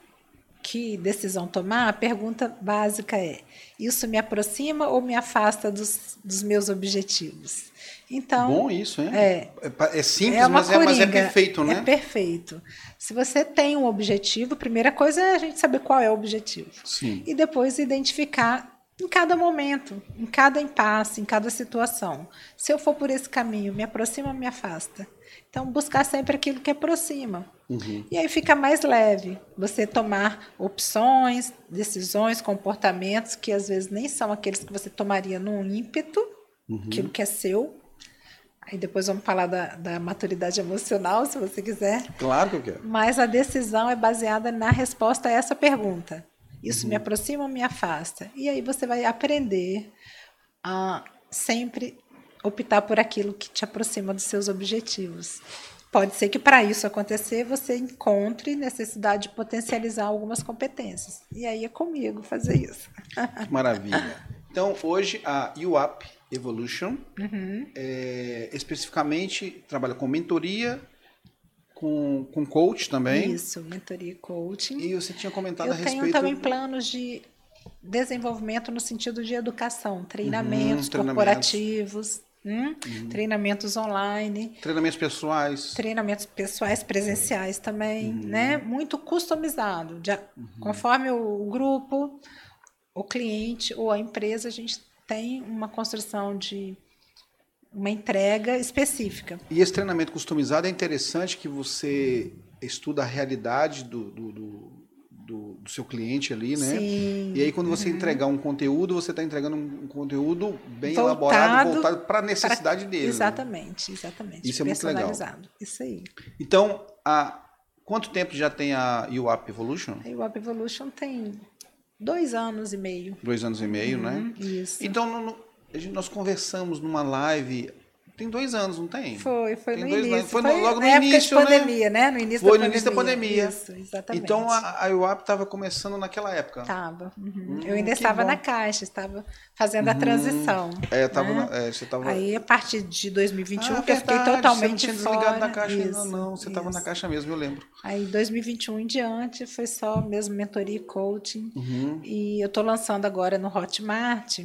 que decisão tomar, a pergunta básica é: isso me aproxima ou me afasta dos, dos meus objetivos? Então, Bom isso, hein? É, é, é simples, é mas, é, mas é perfeito, né? É perfeito. Se você tem um objetivo, a primeira coisa é a gente saber qual é o objetivo. Sim. E depois identificar em cada momento, em cada impasse, em cada situação. Se eu for por esse caminho, me aproxima ou me afasta? Então, buscar sempre aquilo que aproxima. Uhum. E aí fica mais leve você tomar opções, decisões, comportamentos que às vezes nem são aqueles que você tomaria num ímpeto, uhum. aquilo que é seu. Aí depois vamos falar da, da maturidade emocional, se você quiser. Claro que eu quero. Mas a decisão é baseada na resposta a essa pergunta. Isso uhum. me aproxima ou me afasta? E aí você vai aprender a sempre optar por aquilo que te aproxima dos seus objetivos. Pode ser que para isso acontecer você encontre necessidade de potencializar algumas competências. E aí é comigo fazer isso. Maravilha. Então, hoje a UAP Evolution uhum. é, especificamente trabalha com mentoria, com, com coach também. Isso, mentoria e coaching. E você tinha comentado Eu a respeito... Eu tenho também planos de desenvolvimento no sentido de educação, treinamentos, uhum, treinamentos. corporativos, Hum? Uhum. Treinamentos online. Treinamentos pessoais. Treinamentos pessoais presenciais também, uhum. né? Muito customizado. De, uhum. Conforme o grupo, o cliente ou a empresa, a gente tem uma construção de uma entrega específica. E esse treinamento customizado é interessante que você estuda a realidade do, do, do do, do, seu cliente ali, né? Sim. E aí, quando você uhum. entregar um conteúdo, você está entregando um conteúdo bem voltado, elaborado, voltado para a necessidade pra... dele. Né? Exatamente, né? exatamente. Isso é muito legal. Isso aí. Então, há quanto tempo já tem a UAP Evolution? A UAP Evolution tem dois anos e meio. Dois anos e meio, né? uhum, né? Isso. Então, no, no, nós conversamos numa live tem dois anos, não tem? Foi, foi tem no início. Foi, foi logo no início, de pandemia, né? No início foi da no início da pandemia. Isso, exatamente. Então a, a UAP estava começando naquela época. Estava. Uhum. Hum, eu ainda estava bom. na Caixa, estava fazendo a uhum. transição. É, tava, né? é, você tava... Aí a partir de 2021 ah, que eu fiquei totalmente você não tinha fora. desligado da Caixa isso, ainda não, você estava na Caixa mesmo, eu lembro. Aí 2021 em diante foi só mesmo mentoria e coaching. Uhum. E eu estou lançando agora no Hotmart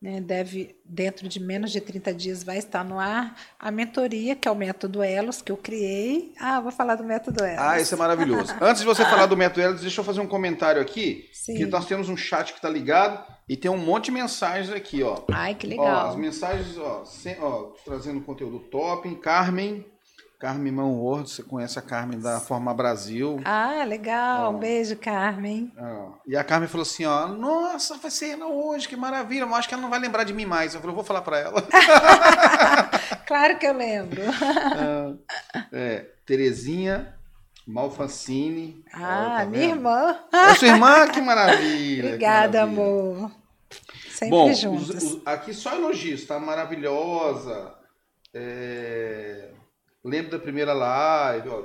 né, deve, dentro de menos de 30 dias, vai estar no ar a mentoria, que é o método Elos, que eu criei. Ah, vou falar do método Elos. Ah, isso é maravilhoso. [LAUGHS] Antes de você falar do método Elos, deixa eu fazer um comentário aqui, Sim. que nós temos um chat que está ligado e tem um monte de mensagens aqui, ó. Ai, que legal. Ó, as mensagens, ó, sem, ó trazendo conteúdo top. Carmen, Carmen Manworth, você conhece a Carmen da Forma Brasil. Ah, legal. Um beijo, Carmen. E a Carmen falou assim, ó, nossa, vai ser ela hoje, que maravilha. Mas acho que ela não vai lembrar de mim mais. Eu falei, vou falar para ela. [LAUGHS] claro que eu lembro. é, Terezinha Malfacine. Ah, tá minha irmã. É sua irmã? Que maravilha. Obrigada, que maravilha. amor. Sempre Bom, juntos. Os, os, aqui só elogios, tá? Maravilhosa. É Lembro da primeira live. Ó,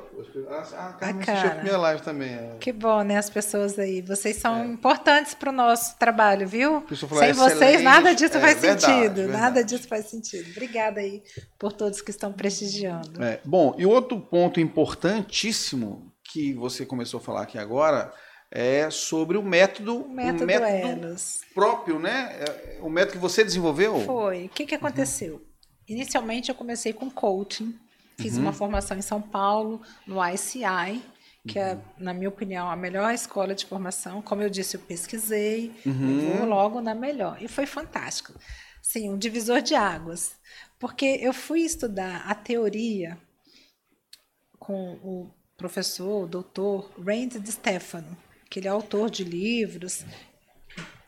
a, a Carmen assistiu a primeira live também. É. Que bom, né? As pessoas aí. Vocês são é. importantes para o nosso trabalho, viu? Sem é vocês, nada disso é, faz verdade, sentido. Verdade. Nada disso faz sentido. Obrigada aí por todos que estão prestigiando. É, bom, e outro ponto importantíssimo que você começou a falar aqui agora é sobre o método, o método, o método próprio, né? É, o método que você desenvolveu. Foi. O que, que aconteceu? Uhum. Inicialmente eu comecei com coaching Fiz uhum. uma formação em São Paulo, no ICI, que é, uhum. na minha opinião, a melhor escola de formação. Como eu disse, eu pesquisei, uhum. vou logo na melhor. E foi fantástico. Sim, um divisor de águas. Porque eu fui estudar a teoria com o professor, o doutor Randy de Stefano, que ele é autor de livros,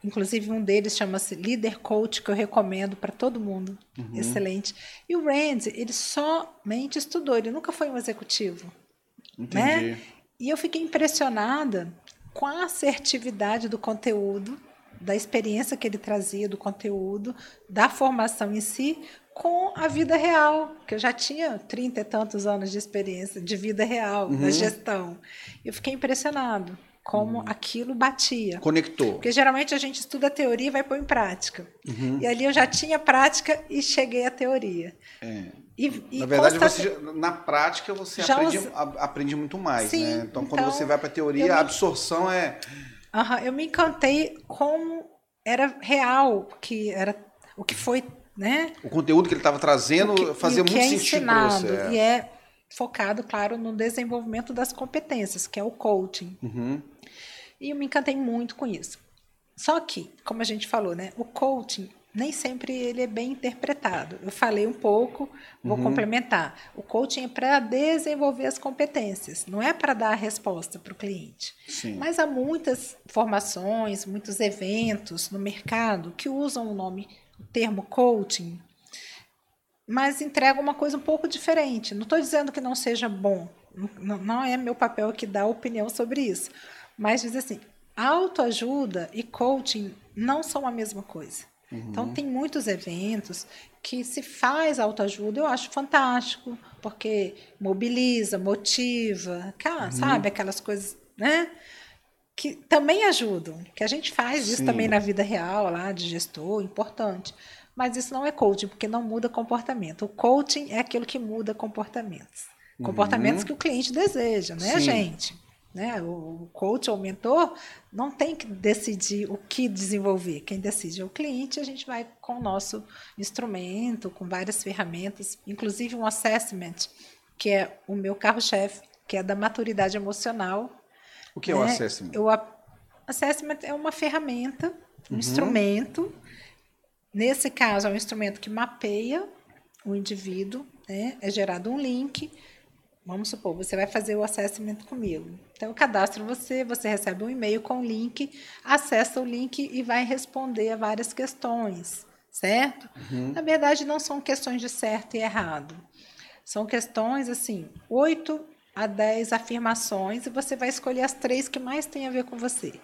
Inclusive, um deles chama-se Leader Coach, que eu recomendo para todo mundo. Uhum. Excelente. E o Randy, ele somente estudou, ele nunca foi um executivo. Entendi. Né? E eu fiquei impressionada com a assertividade do conteúdo, da experiência que ele trazia do conteúdo, da formação em si, com a vida real, que eu já tinha trinta e tantos anos de experiência de vida real, uhum. da gestão. Eu fiquei impressionado como uhum. aquilo batia. Conectou. Porque geralmente a gente estuda a teoria e vai pôr em prática. Uhum. E ali eu já tinha prática e cheguei à teoria. É. E, e na verdade, você, na prática você aprende, aprende, muito mais. Sim, né? então, quando então, você vai para a teoria, me... a absorção é. Uhum, eu me encantei como era real, que era o que foi. Né? O conteúdo que ele estava trazendo que, fazia muito é sentido para você. É. E é focado, claro, no desenvolvimento das competências, que é o coaching. Uhum. E eu me encantei muito com isso. Só que, como a gente falou, né, o coaching nem sempre ele é bem interpretado. Eu falei um pouco, vou uhum. complementar. O coaching é para desenvolver as competências, não é para dar a resposta para o cliente. Sim. Mas há muitas formações, muitos eventos no mercado que usam o nome, o termo coaching, mas entregam uma coisa um pouco diferente. Não estou dizendo que não seja bom, não, não é meu papel aqui dar opinião sobre isso. Mas diz assim, autoajuda e coaching não são a mesma coisa. Uhum. Então tem muitos eventos que se faz autoajuda, eu acho fantástico, porque mobiliza, motiva, uhum. sabe, aquelas coisas, né? Que também ajudam, que a gente faz isso Sim. também na vida real, lá de gestor, importante. Mas isso não é coaching, porque não muda comportamento. O coaching é aquilo que muda comportamentos. Comportamentos uhum. que o cliente deseja, não é a gente. Né? O coach ou o mentor não tem que decidir o que desenvolver. Quem decide é o cliente. A gente vai com o nosso instrumento, com várias ferramentas, inclusive um assessment, que é o meu carro-chefe, que é da maturidade emocional. O que né? é o né? assessment? O assessment é uma ferramenta, um uhum. instrumento. Nesse caso, é um instrumento que mapeia o indivíduo, né? é gerado um link Vamos supor, você vai fazer o assessment comigo. Então, eu cadastro você, você recebe um e-mail com o link, acessa o link e vai responder a várias questões, certo? Uhum. Na verdade, não são questões de certo e errado. São questões, assim, oito a dez afirmações e você vai escolher as três que mais têm a ver com você.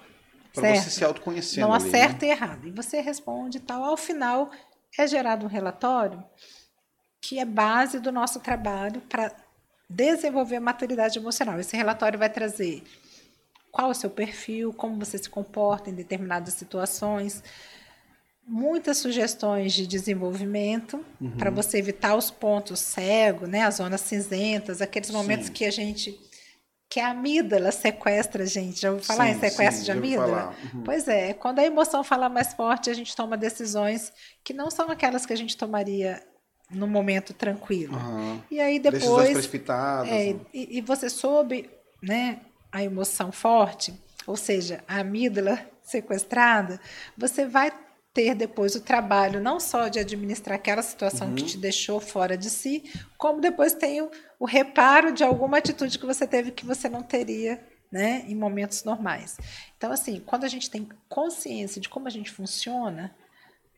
Para você se autoconhecer. Não há certo né? e errado. E você responde e tal. Ao final, é gerado um relatório que é base do nosso trabalho para desenvolver a maturidade emocional. Esse relatório vai trazer qual é o seu perfil, como você se comporta em determinadas situações, muitas sugestões de desenvolvimento uhum. para você evitar os pontos cegos, né, as zonas cinzentas, aqueles momentos sim. que a gente que a amígdala sequestra a gente. Já ouviu falar sim, em sequestro sim, de amígdala? Uhum. Pois é, quando a emoção fala mais forte, a gente toma decisões que não são aquelas que a gente tomaria no momento tranquilo. Uhum. E aí depois. Precipitadas. É, né? e, e, você soube né, a emoção forte, ou seja, a amígdala sequestrada, você vai ter depois o trabalho não só de administrar aquela situação uhum. que te deixou fora de si, como depois tem o, o reparo de alguma atitude que você teve que você não teria né, em momentos normais. Então, assim, quando a gente tem consciência de como a gente funciona,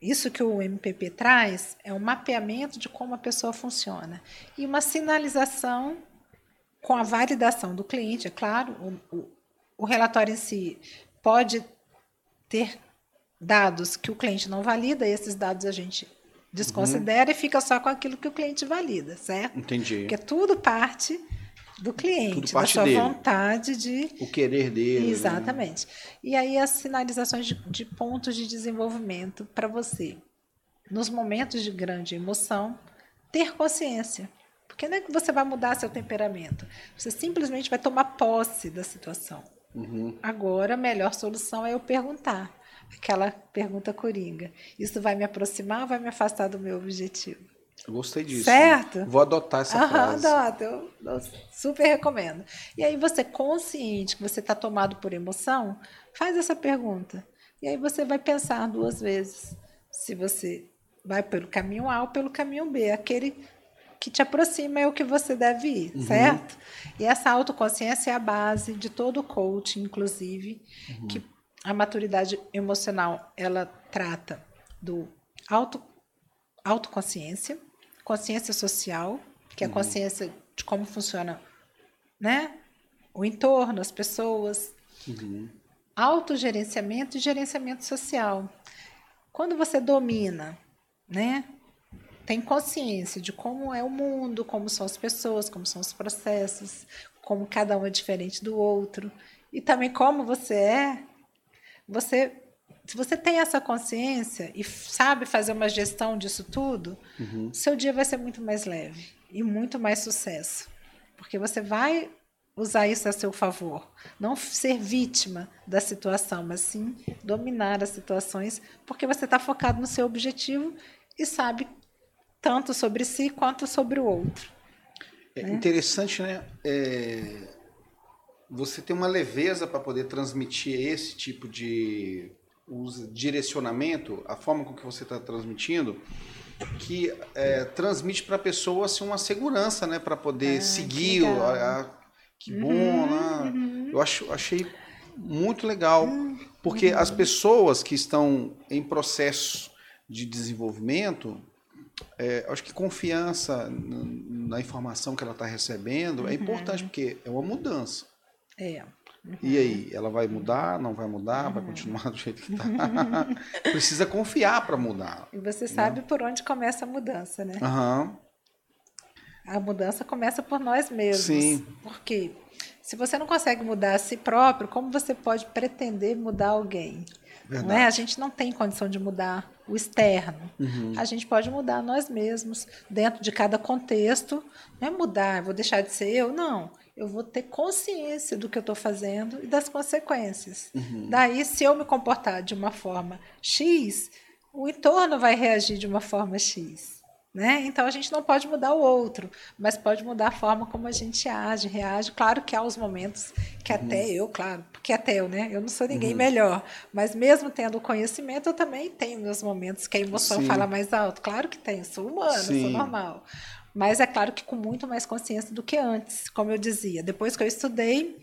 isso que o MPP traz é um mapeamento de como a pessoa funciona e uma sinalização com a validação do cliente, é claro. O, o, o relatório em si pode ter dados que o cliente não valida, e esses dados a gente desconsidera uhum. e fica só com aquilo que o cliente valida, certo? Entendi. Porque tudo parte do cliente, da sua dele. vontade de. O querer dele. Né? Exatamente. Né? E aí as sinalizações de, de pontos de desenvolvimento para você. Nos momentos de grande emoção, ter consciência. Porque não é que você vai mudar seu temperamento. Você simplesmente vai tomar posse da situação. Uhum. Agora, a melhor solução é eu perguntar. Aquela pergunta coringa. Isso vai me aproximar ou vai me afastar do meu objetivo? Eu gostei disso. Certo? Vou adotar essa Aham, frase. Adota, eu, eu super recomendo. E aí você consciente que você está tomado por emoção, faz essa pergunta. E aí você vai pensar duas vezes se você vai pelo caminho A ou pelo caminho B. Aquele que te aproxima é o que você deve ir, uhum. certo? E essa autoconsciência é a base de todo o coaching, inclusive, uhum. que a maturidade emocional ela trata do auto, autoconsciência, consciência social, que é a uhum. consciência de como funciona né, o entorno, as pessoas, uhum. autogerenciamento e gerenciamento social. Quando você domina, né, tem consciência de como é o mundo, como são as pessoas, como são os processos, como cada um é diferente do outro, e também como você é, você se você tem essa consciência e sabe fazer uma gestão disso tudo, uhum. seu dia vai ser muito mais leve e muito mais sucesso. Porque você vai usar isso a seu favor. Não ser vítima da situação, mas sim dominar as situações, porque você está focado no seu objetivo e sabe tanto sobre si quanto sobre o outro. É né? interessante, né? É, você tem uma leveza para poder transmitir esse tipo de direcionamento, a forma com que você está transmitindo, que é, transmite para a pessoa assim, uma segurança, né? Para poder ah, seguir. Que, a, a, que bom, uhum, né? Uhum. Eu acho, achei muito legal, uhum. porque as pessoas que estão em processo de desenvolvimento, é, acho que confiança na informação que ela está recebendo é uhum. importante, porque é uma mudança. É. Uhum. E aí, ela vai mudar, não vai mudar, uhum. vai continuar do jeito que está? [LAUGHS] Precisa confiar para mudar. E você sabe né? por onde começa a mudança, né? Uhum. A mudança começa por nós mesmos. Sim. Porque se você não consegue mudar a si próprio, como você pode pretender mudar alguém? Não é? A gente não tem condição de mudar o externo. Uhum. A gente pode mudar nós mesmos, dentro de cada contexto. Não é mudar, vou deixar de ser eu, não eu vou ter consciência do que eu estou fazendo e das consequências. Uhum. Daí, se eu me comportar de uma forma X, o entorno vai reagir de uma forma X. Né? Então a gente não pode mudar o outro, mas pode mudar a forma como a gente age, reage. Claro que há os momentos que até uhum. eu, claro, porque até eu, né? Eu não sou ninguém uhum. melhor, mas mesmo tendo o conhecimento, eu também tenho meus momentos que a emoção Sim. fala mais alto. Claro que tem, eu sou humana, Sim. sou normal. Mas é claro que com muito mais consciência do que antes, como eu dizia. Depois que eu estudei,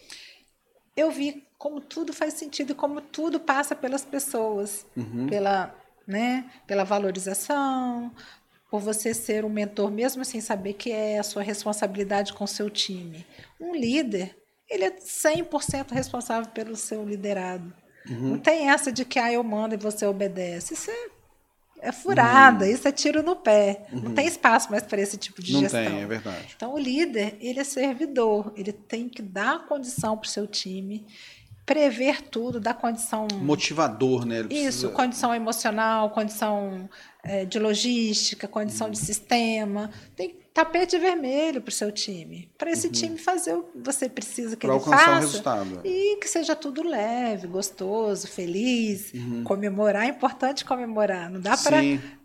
eu vi como tudo faz sentido e como tudo passa pelas pessoas, uhum. pela, né, pela valorização, por você ser um mentor mesmo sem saber que é a sua responsabilidade com o seu time. Um líder, ele é 100% responsável pelo seu liderado. Uhum. Não tem essa de que ah, eu mando e você obedece. Isso é é furada, uhum. isso é tiro no pé. Uhum. Não tem espaço mais para esse tipo de Não gestão. Não tem, é verdade. Então, o líder, ele é servidor, ele tem que dar condição para o seu time, prever tudo, dar condição... Motivador, né? Ele isso, precisa... condição emocional, condição é, de logística, condição uhum. de sistema. Tem tapete vermelho para o seu time, para esse uhum. time fazer o que você precisa que pra ele faça. O resultado. E que seja tudo leve, gostoso, feliz. Uhum. Comemorar é importante comemorar. Não dá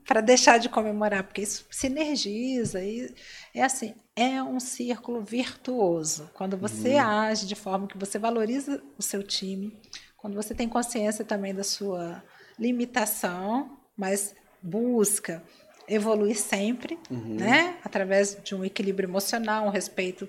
para deixar de comemorar, porque isso sinergiza. E é assim, é um círculo virtuoso. Quando você uhum. age de forma que você valoriza o seu time, quando você tem consciência também da sua limitação, mas busca evoluir sempre, uhum. né? Através de um equilíbrio emocional, um respeito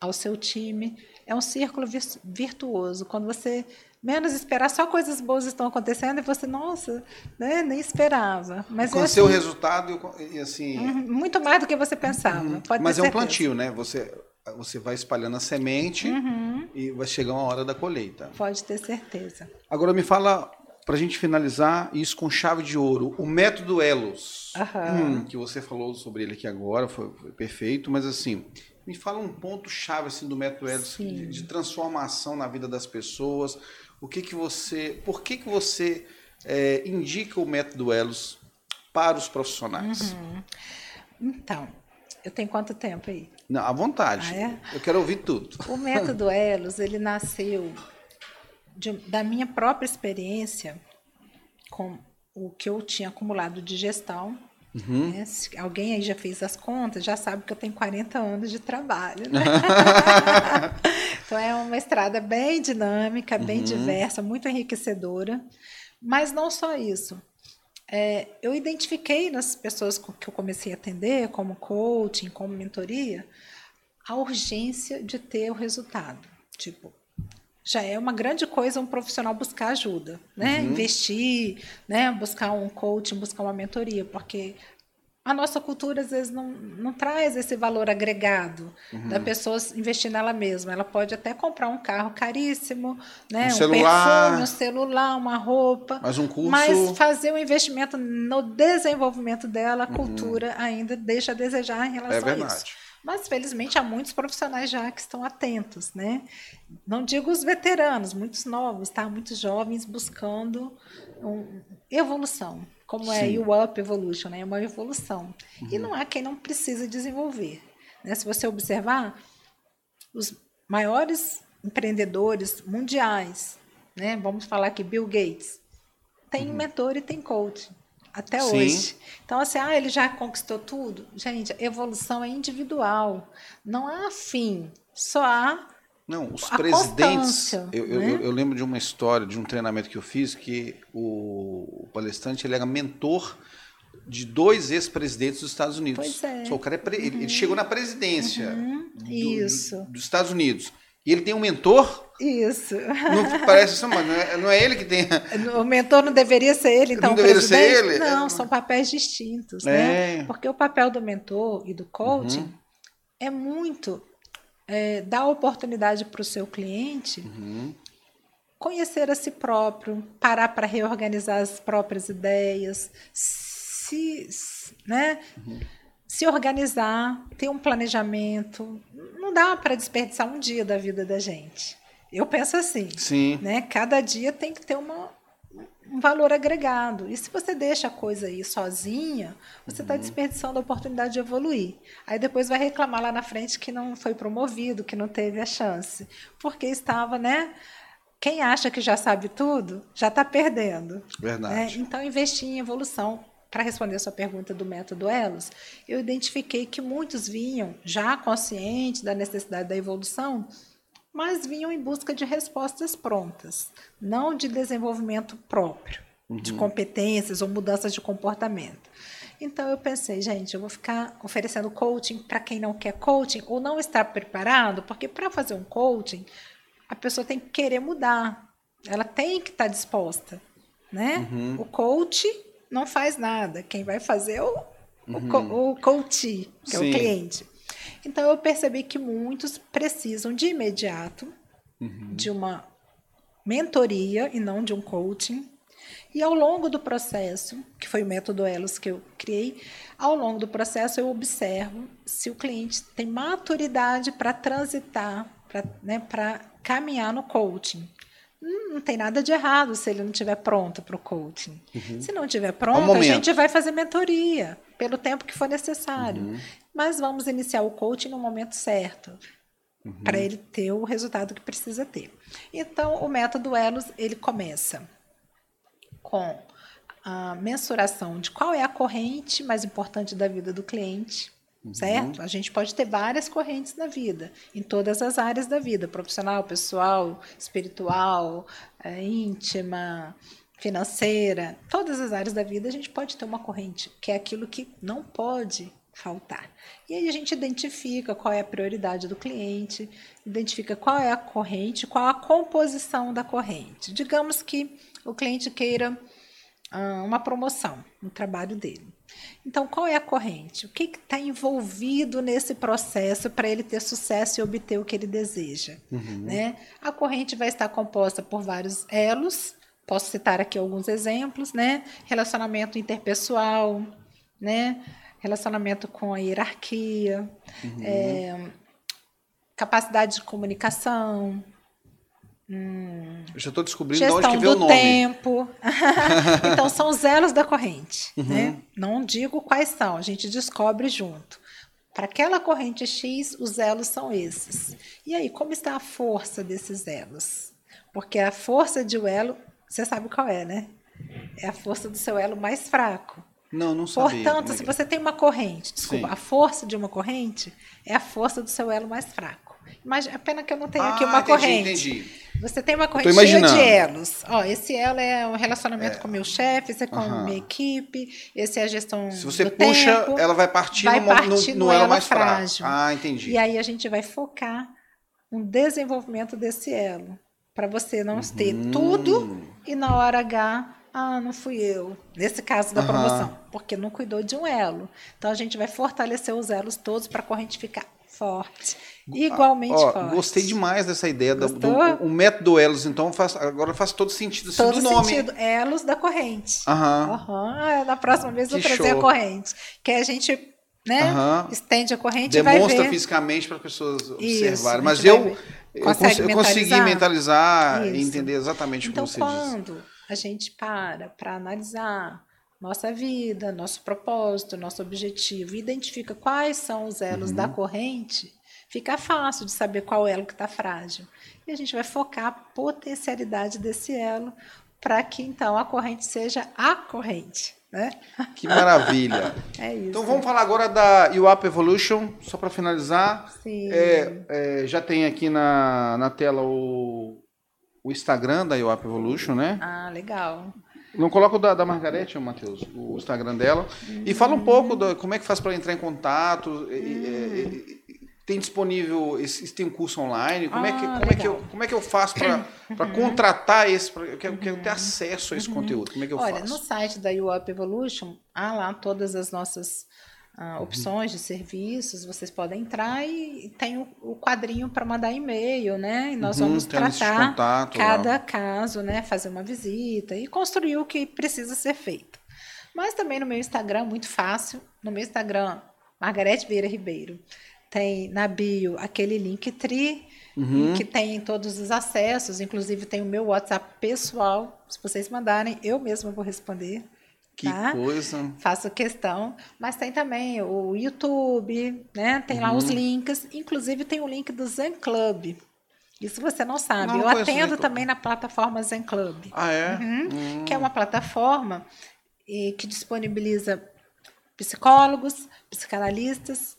ao seu time. É um círculo virtuoso. Quando você menos esperar, só coisas boas estão acontecendo e você, nossa, né? nem esperava. Mas Com assim, o resultado e assim. Uhum, muito mais do que você pensava. Uhum. Mas é um plantio, né? Você você vai espalhando a semente uhum. e vai chegar uma hora da colheita. Pode ter certeza. Agora me fala para a gente finalizar isso com chave de ouro, o método Elos, hum, que você falou sobre ele aqui agora, foi, foi perfeito, mas assim, me fala um ponto chave assim do método Elos de, de transformação na vida das pessoas. O que que você, por que que você é, indica o método Elos para os profissionais? Uhum. Então, eu tenho quanto tempo aí? Não, à vontade. Ah, é? Eu quero ouvir tudo. O método [LAUGHS] Elos, ele nasceu de- da minha própria experiência com o que eu tinha acumulado de gestão. Uhum. né? Se alguém aí já fez as contas, já sabe que eu tenho 40 anos de trabalho. Né? [LAUGHS] então é uma estrada bem dinâmica, bem Uhum. diversa, muito enriquecedora. Mas não só isso. É, eu identifiquei nas pessoas com que eu comecei a atender, como coaching, como mentoria, a urgência de ter o resultado. Tipo, já é uma grande coisa um profissional buscar ajuda, né? Uhum. Investir, né? Buscar um coaching, buscar uma mentoria, porque a nossa cultura às vezes não, não traz esse valor agregado Uhum. da pessoa investir nela mesma. Ela pode até comprar um carro caríssimo, né? Um Um, celular. perfume, um celular, uma roupa. Mais um curso. Mas fazer o investimento no desenvolvimento dela, a Uhum. cultura ainda deixa a desejar em relação é a isso. Mas felizmente há muitos profissionais já que estão atentos, né? Não digo os veteranos, muitos novos, tá? Muitos jovens buscando um- evolução, como é Sim. o Up Evolution, né? É uma evolução. Uhum. E não há quem não precisa desenvolver. Né? Se você observar, os maiores empreendedores mundiais, né? Vamos falar aqui Bill Gates, tem mentor e tem coach até Uhum. Sim. hoje. Então assim, ah, ele já conquistou tudo. Gente, evolução é individual, não há fim, só há Não, os presidentes. Eu, né? eu- eu lembro de uma história, de um treinamento que eu fiz, que o, o palestrante ele era mentor de dois ex-presidentes dos Estados Unidos. Pois é. Só o cara é pre- ele, ele chegou na presidência do- Isso. do- dos Estados Unidos. E ele tem um mentor. isso. Não parece mas não é, não é ele que tem. O mentor não deveria ser ele, então Não o deveria ser ele? Não, É. são papéis distintos, É. né? Porque o papel do mentor e do coaching Uhum. é muito é, dar oportunidade para o seu cliente Uhum. conhecer a si próprio, parar para reorganizar as próprias ideias, se, se- né? Uhum. Se organizar, ter um planejamento. Não dá para desperdiçar um dia da vida da gente. Eu penso assim, Sim. né? Cada dia tem que ter uma, um valor agregado. E se você deixa a coisa aí sozinha, você está desperdiçando a oportunidade de evoluir. Aí depois vai reclamar lá na frente que não foi promovido, que não teve a chance. Porque estava, né? Quem acha que já sabe tudo, já está perdendo. né? Verdade. Então, investir em evolução. Para responder a sua pergunta do método Elos, eu identifiquei que muitos vinham já conscientes da necessidade da evolução, mas vinham em busca de respostas prontas, não de desenvolvimento próprio, de competências ou mudanças de comportamento. Então eu pensei, gente, eu vou ficar oferecendo coaching para quem não quer coaching ou não está preparado, porque para fazer um coaching, a pessoa tem que querer mudar, ela tem que estar disposta, né? O coach não faz nada, quem vai fazer é o, o, co o coachee, que é Sim. o cliente. Então eu percebi que muitos precisam de imediato de uma mentoria e não de um coaching. E ao longo do processo, que foi o método Elos que eu criei, ao longo do processo eu observo se o cliente tem maturidade para transitar, para né, pra caminhar no coaching. Hum, Não tem nada de errado se ele não estiver pronto para o coaching. Se não estiver pronto, a momento. gente vai fazer mentoria pelo tempo que for necessário. Mas vamos iniciar o coaching no momento certo para ele ter o resultado que precisa ter. Então, o método Elos ele começa com a mensuração de qual é a corrente mais importante da vida do cliente, certo? A gente pode ter várias correntes na vida, em todas as áreas da vida, profissional, pessoal, espiritual, eh, íntima, financeira, todas as áreas da vida a gente pode ter uma corrente, que é aquilo que não pode faltar. E aí a gente identifica qual é a prioridade do cliente, identifica qual é a corrente, qual a composição da corrente. Digamos que o cliente queira ah, uma promoção no trabalho dele. Então, qual é a corrente? O que está envolvido nesse processo para ele ter sucesso e obter o que ele deseja? Né? A corrente vai estar composta por vários elos, posso citar aqui alguns exemplos, né? Relacionamento interpessoal, né? Relacionamento com a hierarquia, uhum. é, capacidade de comunicação. Hum, Eu já estou descobrindo de onde que vê o nome. tempo. [LAUGHS] então, são os elos da corrente. Uhum. Né? Não digo quais são, a gente descobre junto. Para aquela corrente X, os elos são esses. E aí, como está a força desses elos? Porque a força de um elo, você sabe qual é, né? É a força do seu elo mais fraco. Não, não sabia. Portanto, é se você tem uma corrente, desculpa, Sim. a força de uma corrente é a força do seu elo mais fraco. Mas é pena que eu não tenho ah, aqui uma entendi, corrente. Entendi. Você tem uma corrente cheia de elos. Ó, esse elo é um relacionamento é. com o meu chefe, esse é com a minha equipe, esse é a gestão Se você puxa, tempo, ela vai partir, vai no, partir no, no, elo, mais frágil. Ah, entendi. E aí a gente vai focar no desenvolvimento desse elo. Para você não uhum. ter tudo e na hora H ah, não fui eu. Nesse caso da promoção, porque não cuidou de um elo. Então a gente vai fortalecer os elos todos para a corrente ficar forte. Igualmente Ó, forte. Gostei demais dessa ideia do, do o método elos, então faz, agora faz todo sentido assim, todo do nome. sentido, elos da corrente. Aham. Uhum. Na próxima vez eu vou trazer show. a corrente, que a gente né, uhum. estende a corrente Demonstra e vai fisicamente para as pessoas observarem. Mas eu, eu, eu consegui mentalizar e entender exatamente então, como você quando disse a gente para para analisar nossa vida, nosso propósito, nosso objetivo, identifica quais são os elos uhum. da corrente, fica fácil de saber qual elo que está frágil. E a gente vai focar a potencialidade desse elo para que então a corrente seja a corrente. Né? [LAUGHS] Que maravilha! é isso. Então vamos falar agora da UAP Evolution, só para finalizar. Sim. É, é, já tem aqui na, na tela o, o Instagram da UAP Evolution, né? Ah, legal. Não coloca o da, da Margarete, Matheus, o Instagram dela. Uhum. E fala um pouco da, como é que faz para entrar em contato. Uhum. Tem disponível, esse, tem um curso online? Como, ah, é, que, como, é, que eu, como é que eu faço para uhum. contratar esse? Pra, eu, quero, eu quero ter acesso a esse uhum. conteúdo. Como é que eu Olha, faço? no site da UP Evolution, há lá todas as nossas uh, opções de serviços, vocês podem entrar e tem o, o quadrinho para mandar e-mail, né? E nós uhum, vamos tratar contato, cada lá. caso, né? Fazer uma visita e construir o que precisa ser feito. Mas também no meu Instagram, muito fácil. No meu Instagram, Margarete Vieira Ribeiro. Tem na bio aquele link tri, uhum. que tem todos os acessos, inclusive tem o meu WhatsApp pessoal. Se vocês mandarem, eu mesma vou responder. Que tá? coisa. Faço questão. Mas tem também o YouTube, né? Tem lá os uhum. links. Inclusive tem o link do Zen Club. Isso você não sabe. Não, Eu atendo também na plataforma Zen Club. Ah, é? Uhum. Hum. Que é uma plataforma que disponibiliza psicólogos, psicanalistas,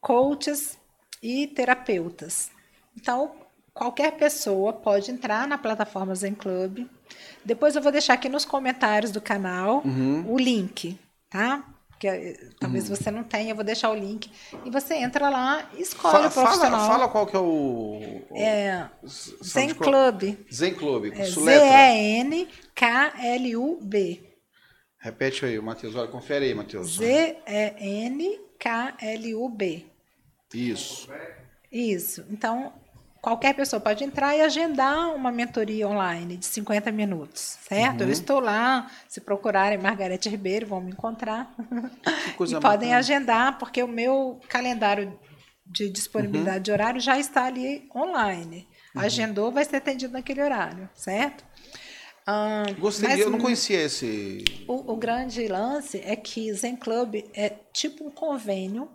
coaches e terapeutas. Então, qualquer pessoa pode entrar na plataforma Zen Club. Depois eu vou deixar aqui nos comentários do canal uhum. o link, tá? Porque eh, talvez uhum. você não tenha, eu vou deixar o link. E você entra lá e escolhe fala, o profissional. Fala, fala, qual que é o... o é, Zen Club. Zen Club, é, Z-E-N-K-L-U-B. Repete aí, Matheus. Olha, confere aí, Matheus. Z-E-N-K-L-U-B. Isso. Isso. Então, qualquer pessoa pode entrar e agendar uma mentoria online de 50 minutos, certo? Uhum. Eu estou lá, se procurarem Margarete Ribeiro, vão me encontrar. [LAUGHS] e podem bacana. agendar, porque o meu calendário de disponibilidade uhum. de horário já está ali online. Uhum. Agendou, vai ser atendido naquele horário, certo? Ah, Gostei, mas, eu não conhecia esse. O, o grande lance é que Zen Club é tipo um convênio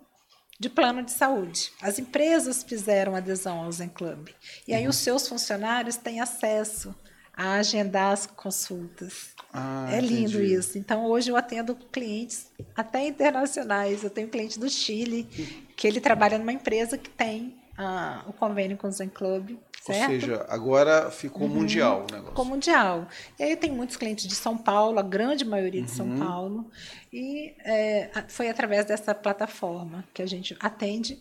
de plano de saúde. As empresas fizeram adesão ao Zen Club. E aí uhum. os seus funcionários têm acesso a agendar as consultas. Ah, é lindo entendi. isso. Então, hoje eu atendo clientes até internacionais. Eu tenho um cliente do Chile, que ele trabalha numa empresa que tem uh, o convênio com o Zen Club. Certo? Ou seja, agora ficou uhum. mundial o negócio. Ficou mundial. E aí tem muitos clientes de São Paulo, a grande maioria de São uhum. Paulo. E é, foi através dessa plataforma que a gente atende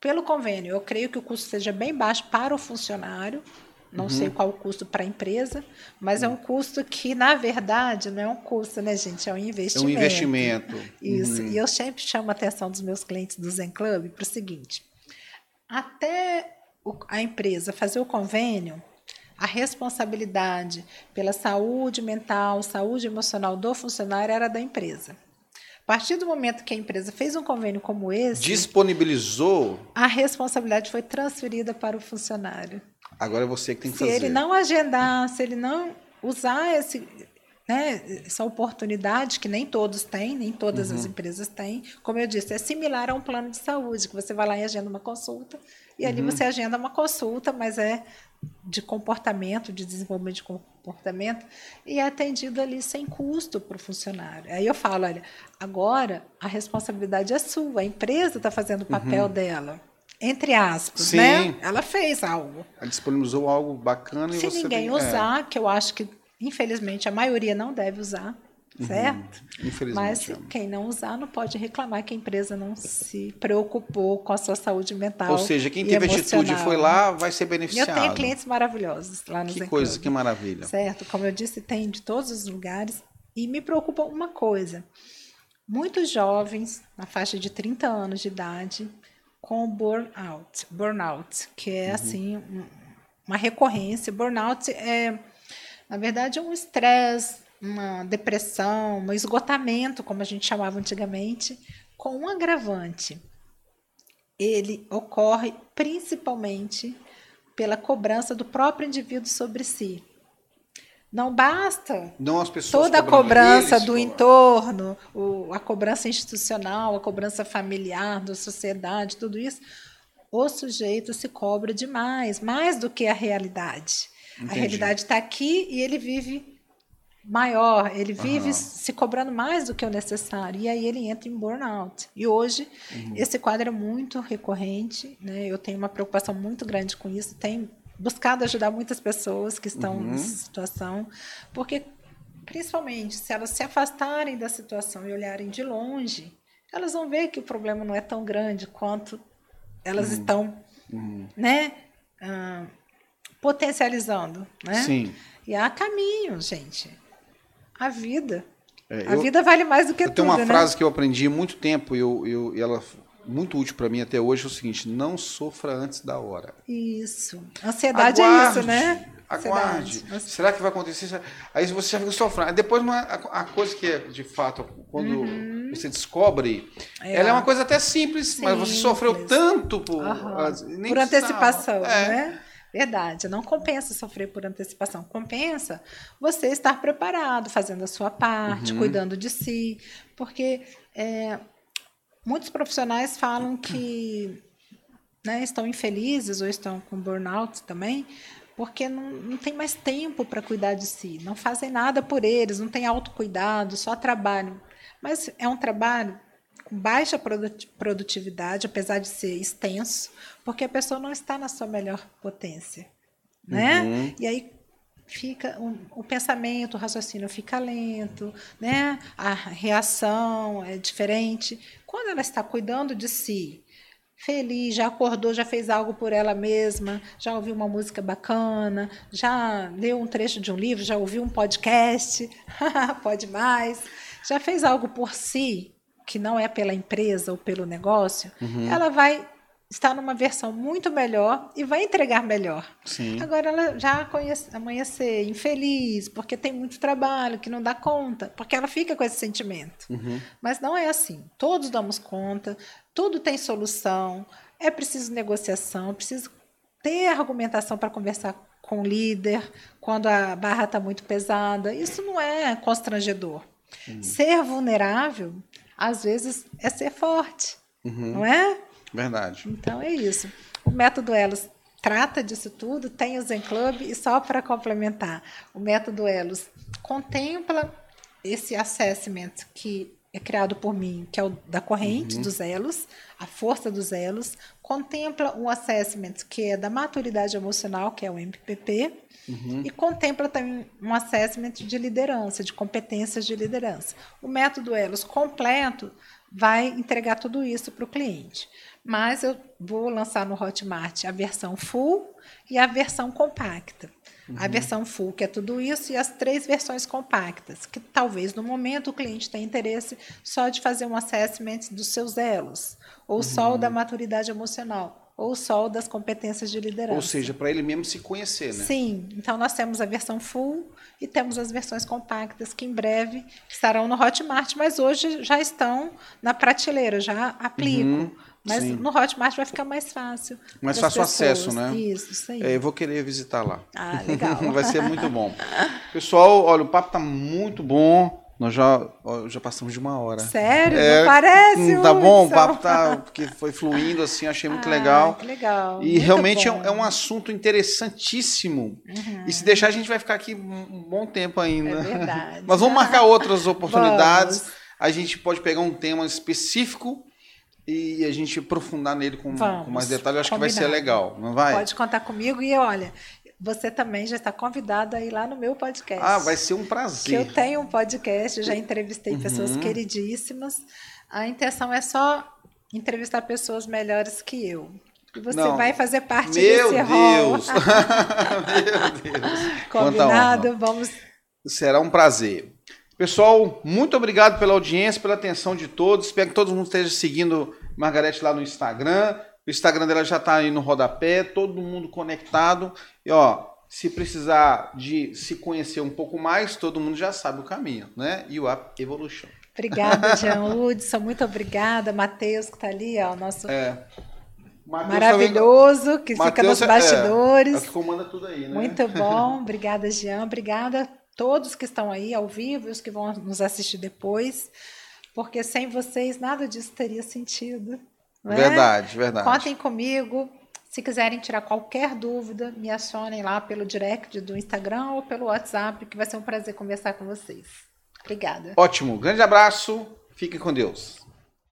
pelo convênio. Eu creio que o custo seja bem baixo para o funcionário. Não uhum. sei qual o custo para a empresa, mas é um custo que, na verdade, não é um custo, né, gente? É um investimento. É um investimento. Isso. Uhum. E eu sempre chamo a atenção dos meus clientes do Zen Club para o seguinte: até a empresa fazer o convênio, a responsabilidade pela saúde mental, saúde emocional do funcionário era da empresa. A partir do momento que a empresa fez um convênio como esse, disponibilizou, a responsabilidade foi transferida para o funcionário. Agora é você que tem que se fazer. Se ele não agendar, se ele não usar esse, né, essa oportunidade que nem todos têm, nem todas uhum. as empresas têm, como eu disse, é similar a um plano de saúde, que você vai lá e agenda uma consulta, e ali uhum. você agenda uma consulta, mas é de comportamento, de desenvolvimento de comportamento, e é atendido ali sem custo para o funcionário. Aí eu falo, olha, agora a responsabilidade é sua, a empresa está fazendo o papel uhum. dela. Entre aspas, Sim. né? Ela fez algo. Ela disponibilizou algo bacana Se e você. Se ninguém tem... É. usar, é. que eu acho que, infelizmente, a maioria não deve usar, Uhum. certo? Mas é. quem não usar não pode reclamar que a empresa não se preocupou com a sua saúde mental. Ou seja, quem teve atitude e foi lá vai ser beneficiado. Eu tenho clientes maravilhosos lá no Que coisa, que maravilha. Certo, como eu disse, tem de todos os lugares. E me preocupa uma coisa: muitos jovens, na faixa de 30 anos de idade, com burnout, burnout, que é uhum. assim uma recorrência. Burnout é, na verdade, um estresse uma depressão, um esgotamento, como a gente chamava antigamente, com um agravante. Ele ocorre principalmente pela cobrança do próprio indivíduo sobre si. Não basta Não toda a cobrança do entorno, o, a cobrança institucional, a cobrança familiar, da sociedade, tudo isso. O sujeito se cobra demais, mais do que a realidade. Entendi. A realidade está aqui e ele vive maior, ele vive uhum. se cobrando mais do que o necessário e aí ele entra em burnout. E hoje uhum. esse quadro é muito recorrente, né? Eu tenho uma preocupação muito grande com isso, tenho buscado ajudar muitas pessoas que estão uhum. nessa situação, porque principalmente se elas se afastarem da situação e olharem de longe, elas vão ver que o problema não é tão grande quanto elas uhum. estão, uhum. né? Uh, potencializando, né? Sim. E há caminho, gente a vida. É, a eu, vida vale mais do que eu tudo. Tem uma né? frase que eu aprendi há muito tempo e eu, eu, e ela muito útil para mim até hoje é o seguinte: não sofra antes da hora. Isso. Ansiedade aguarde, é isso, né? Aguarde. Ansiedade. Será que vai acontecer? Aí você já fica sofrendo. Depois, uma, a, a, coisa que é de fato, quando uhum. você descobre, é. ela é uma coisa até simples, simples. mas você sofreu tanto por, uhum. por antecipação, é. né? Verdade, não compensa sofrer por antecipação. Compensa você estar preparado, fazendo a sua parte, uhum. cuidando de si. Porque é, muitos profissionais falam que né, estão infelizes ou estão com burnout também, porque não, não tem mais tempo para cuidar de si. Não fazem nada por eles, não tem autocuidado, só trabalham. Mas é um trabalho com baixa produtividade, apesar de ser extenso, porque a pessoa não está na sua melhor potência, né? Uhum. E aí fica um, o pensamento, o raciocínio fica lento, né? A reação é diferente. Quando ela está cuidando de si, feliz, já acordou, já fez algo por ela mesma, já ouviu uma música bacana, já leu um trecho de um livro, já ouviu um podcast, [LAUGHS] pode mais, já fez algo por si, que não é pela empresa ou pelo negócio, uhum. ela vai estar numa versão muito melhor e vai entregar melhor. Sim. Agora ela já conhece, amanhecer infeliz, porque tem muito trabalho, que não dá conta, porque ela fica com esse sentimento. Uhum. Mas não é assim. Todos damos conta, tudo tem solução, é preciso negociação, é preciso ter argumentação para conversar com o líder quando a barra está muito pesada. Isso não é constrangedor. Uhum. Ser vulnerável às vezes é ser forte, uhum. não é? Verdade. Então é isso. O método Elos trata disso tudo, tem o Zen Club e só para complementar, o método Elos contempla esse assessment que é criado por mim, que é o da corrente uhum. dos elos, a força dos elos, contempla um assessment que é da maturidade emocional, que é o MPP, uhum. e contempla também um assessment de liderança, de competências de liderança. O método elos completo vai entregar tudo isso para o cliente. Mas eu vou lançar no Hotmart a versão full e a versão compacta. Uhum. A versão full, que é tudo isso, e as três versões compactas, que talvez no momento o cliente tenha interesse só de fazer um assessment dos seus elos, ou uhum. só o da maturidade emocional, ou só o das competências de liderança. Ou seja, para ele mesmo se conhecer, né? Sim, então nós temos a versão full e temos as versões compactas que em breve estarão no Hotmart, mas hoje já estão na prateleira, já aplico. Uhum, mas sim. no Hotmart vai ficar mais fácil. Mais fácil acesso, né? Isso, isso aí. É, eu vou querer visitar lá. Ah, legal. [LAUGHS] vai ser muito bom. Pessoal, olha, o papo tá muito bom. Nós já, já passamos de uma hora. Sério? É, não parece? Tá bom, o papo tá. Porque foi fluindo assim, achei muito ah, legal. Que legal. E muito realmente é, é, um assunto interessantíssimo. Uhum. E se deixar, a gente vai ficar aqui um bom tempo ainda. É verdade. [LAUGHS] Mas vamos marcar outras [LAUGHS] oportunidades. A gente pode pegar um tema específico e a gente aprofundar nele com, com mais detalhes. Acho Combinado. que vai ser legal, não vai? Pode contar comigo e olha, você também já está convidado a ir lá no meu podcast. Ah, vai ser um prazer. Que eu tenho um podcast, já entrevistei uhum. pessoas queridíssimas. A intenção é só entrevistar pessoas melhores que eu. E você Não. vai fazer parte meu desse Deus. [LAUGHS] meu Deus! [LAUGHS] Combinado? Vamos. Será um prazer. Pessoal, muito obrigado pela audiência, pela atenção de todos. Espero que todo mundo esteja seguindo Margarete lá no Instagram. O Instagram dela já está aí no rodapé, todo mundo conectado. E ó, se precisar de se conhecer um pouco mais, todo mundo já sabe o caminho, né? E o App Evolution. Obrigada, [LAUGHS] Jean Hudson, muito obrigada. Matheus, que está ali, ó, nosso é. maravilhoso, também... que Mateus fica nos bastidores. É, é que comanda tudo aí, né? Muito bom, [LAUGHS] obrigada, Jean. Obrigada todos que estão aí ao vivo e os que vão nos assistir depois, porque sem vocês nada disso teria sentido. Né? Verdade, verdade. Contem comigo. Se quiserem tirar qualquer dúvida, me acionem lá pelo direct do Instagram ou pelo WhatsApp, que vai ser um prazer conversar com vocês. Obrigada. Ótimo. Grande abraço. Fiquem com Deus.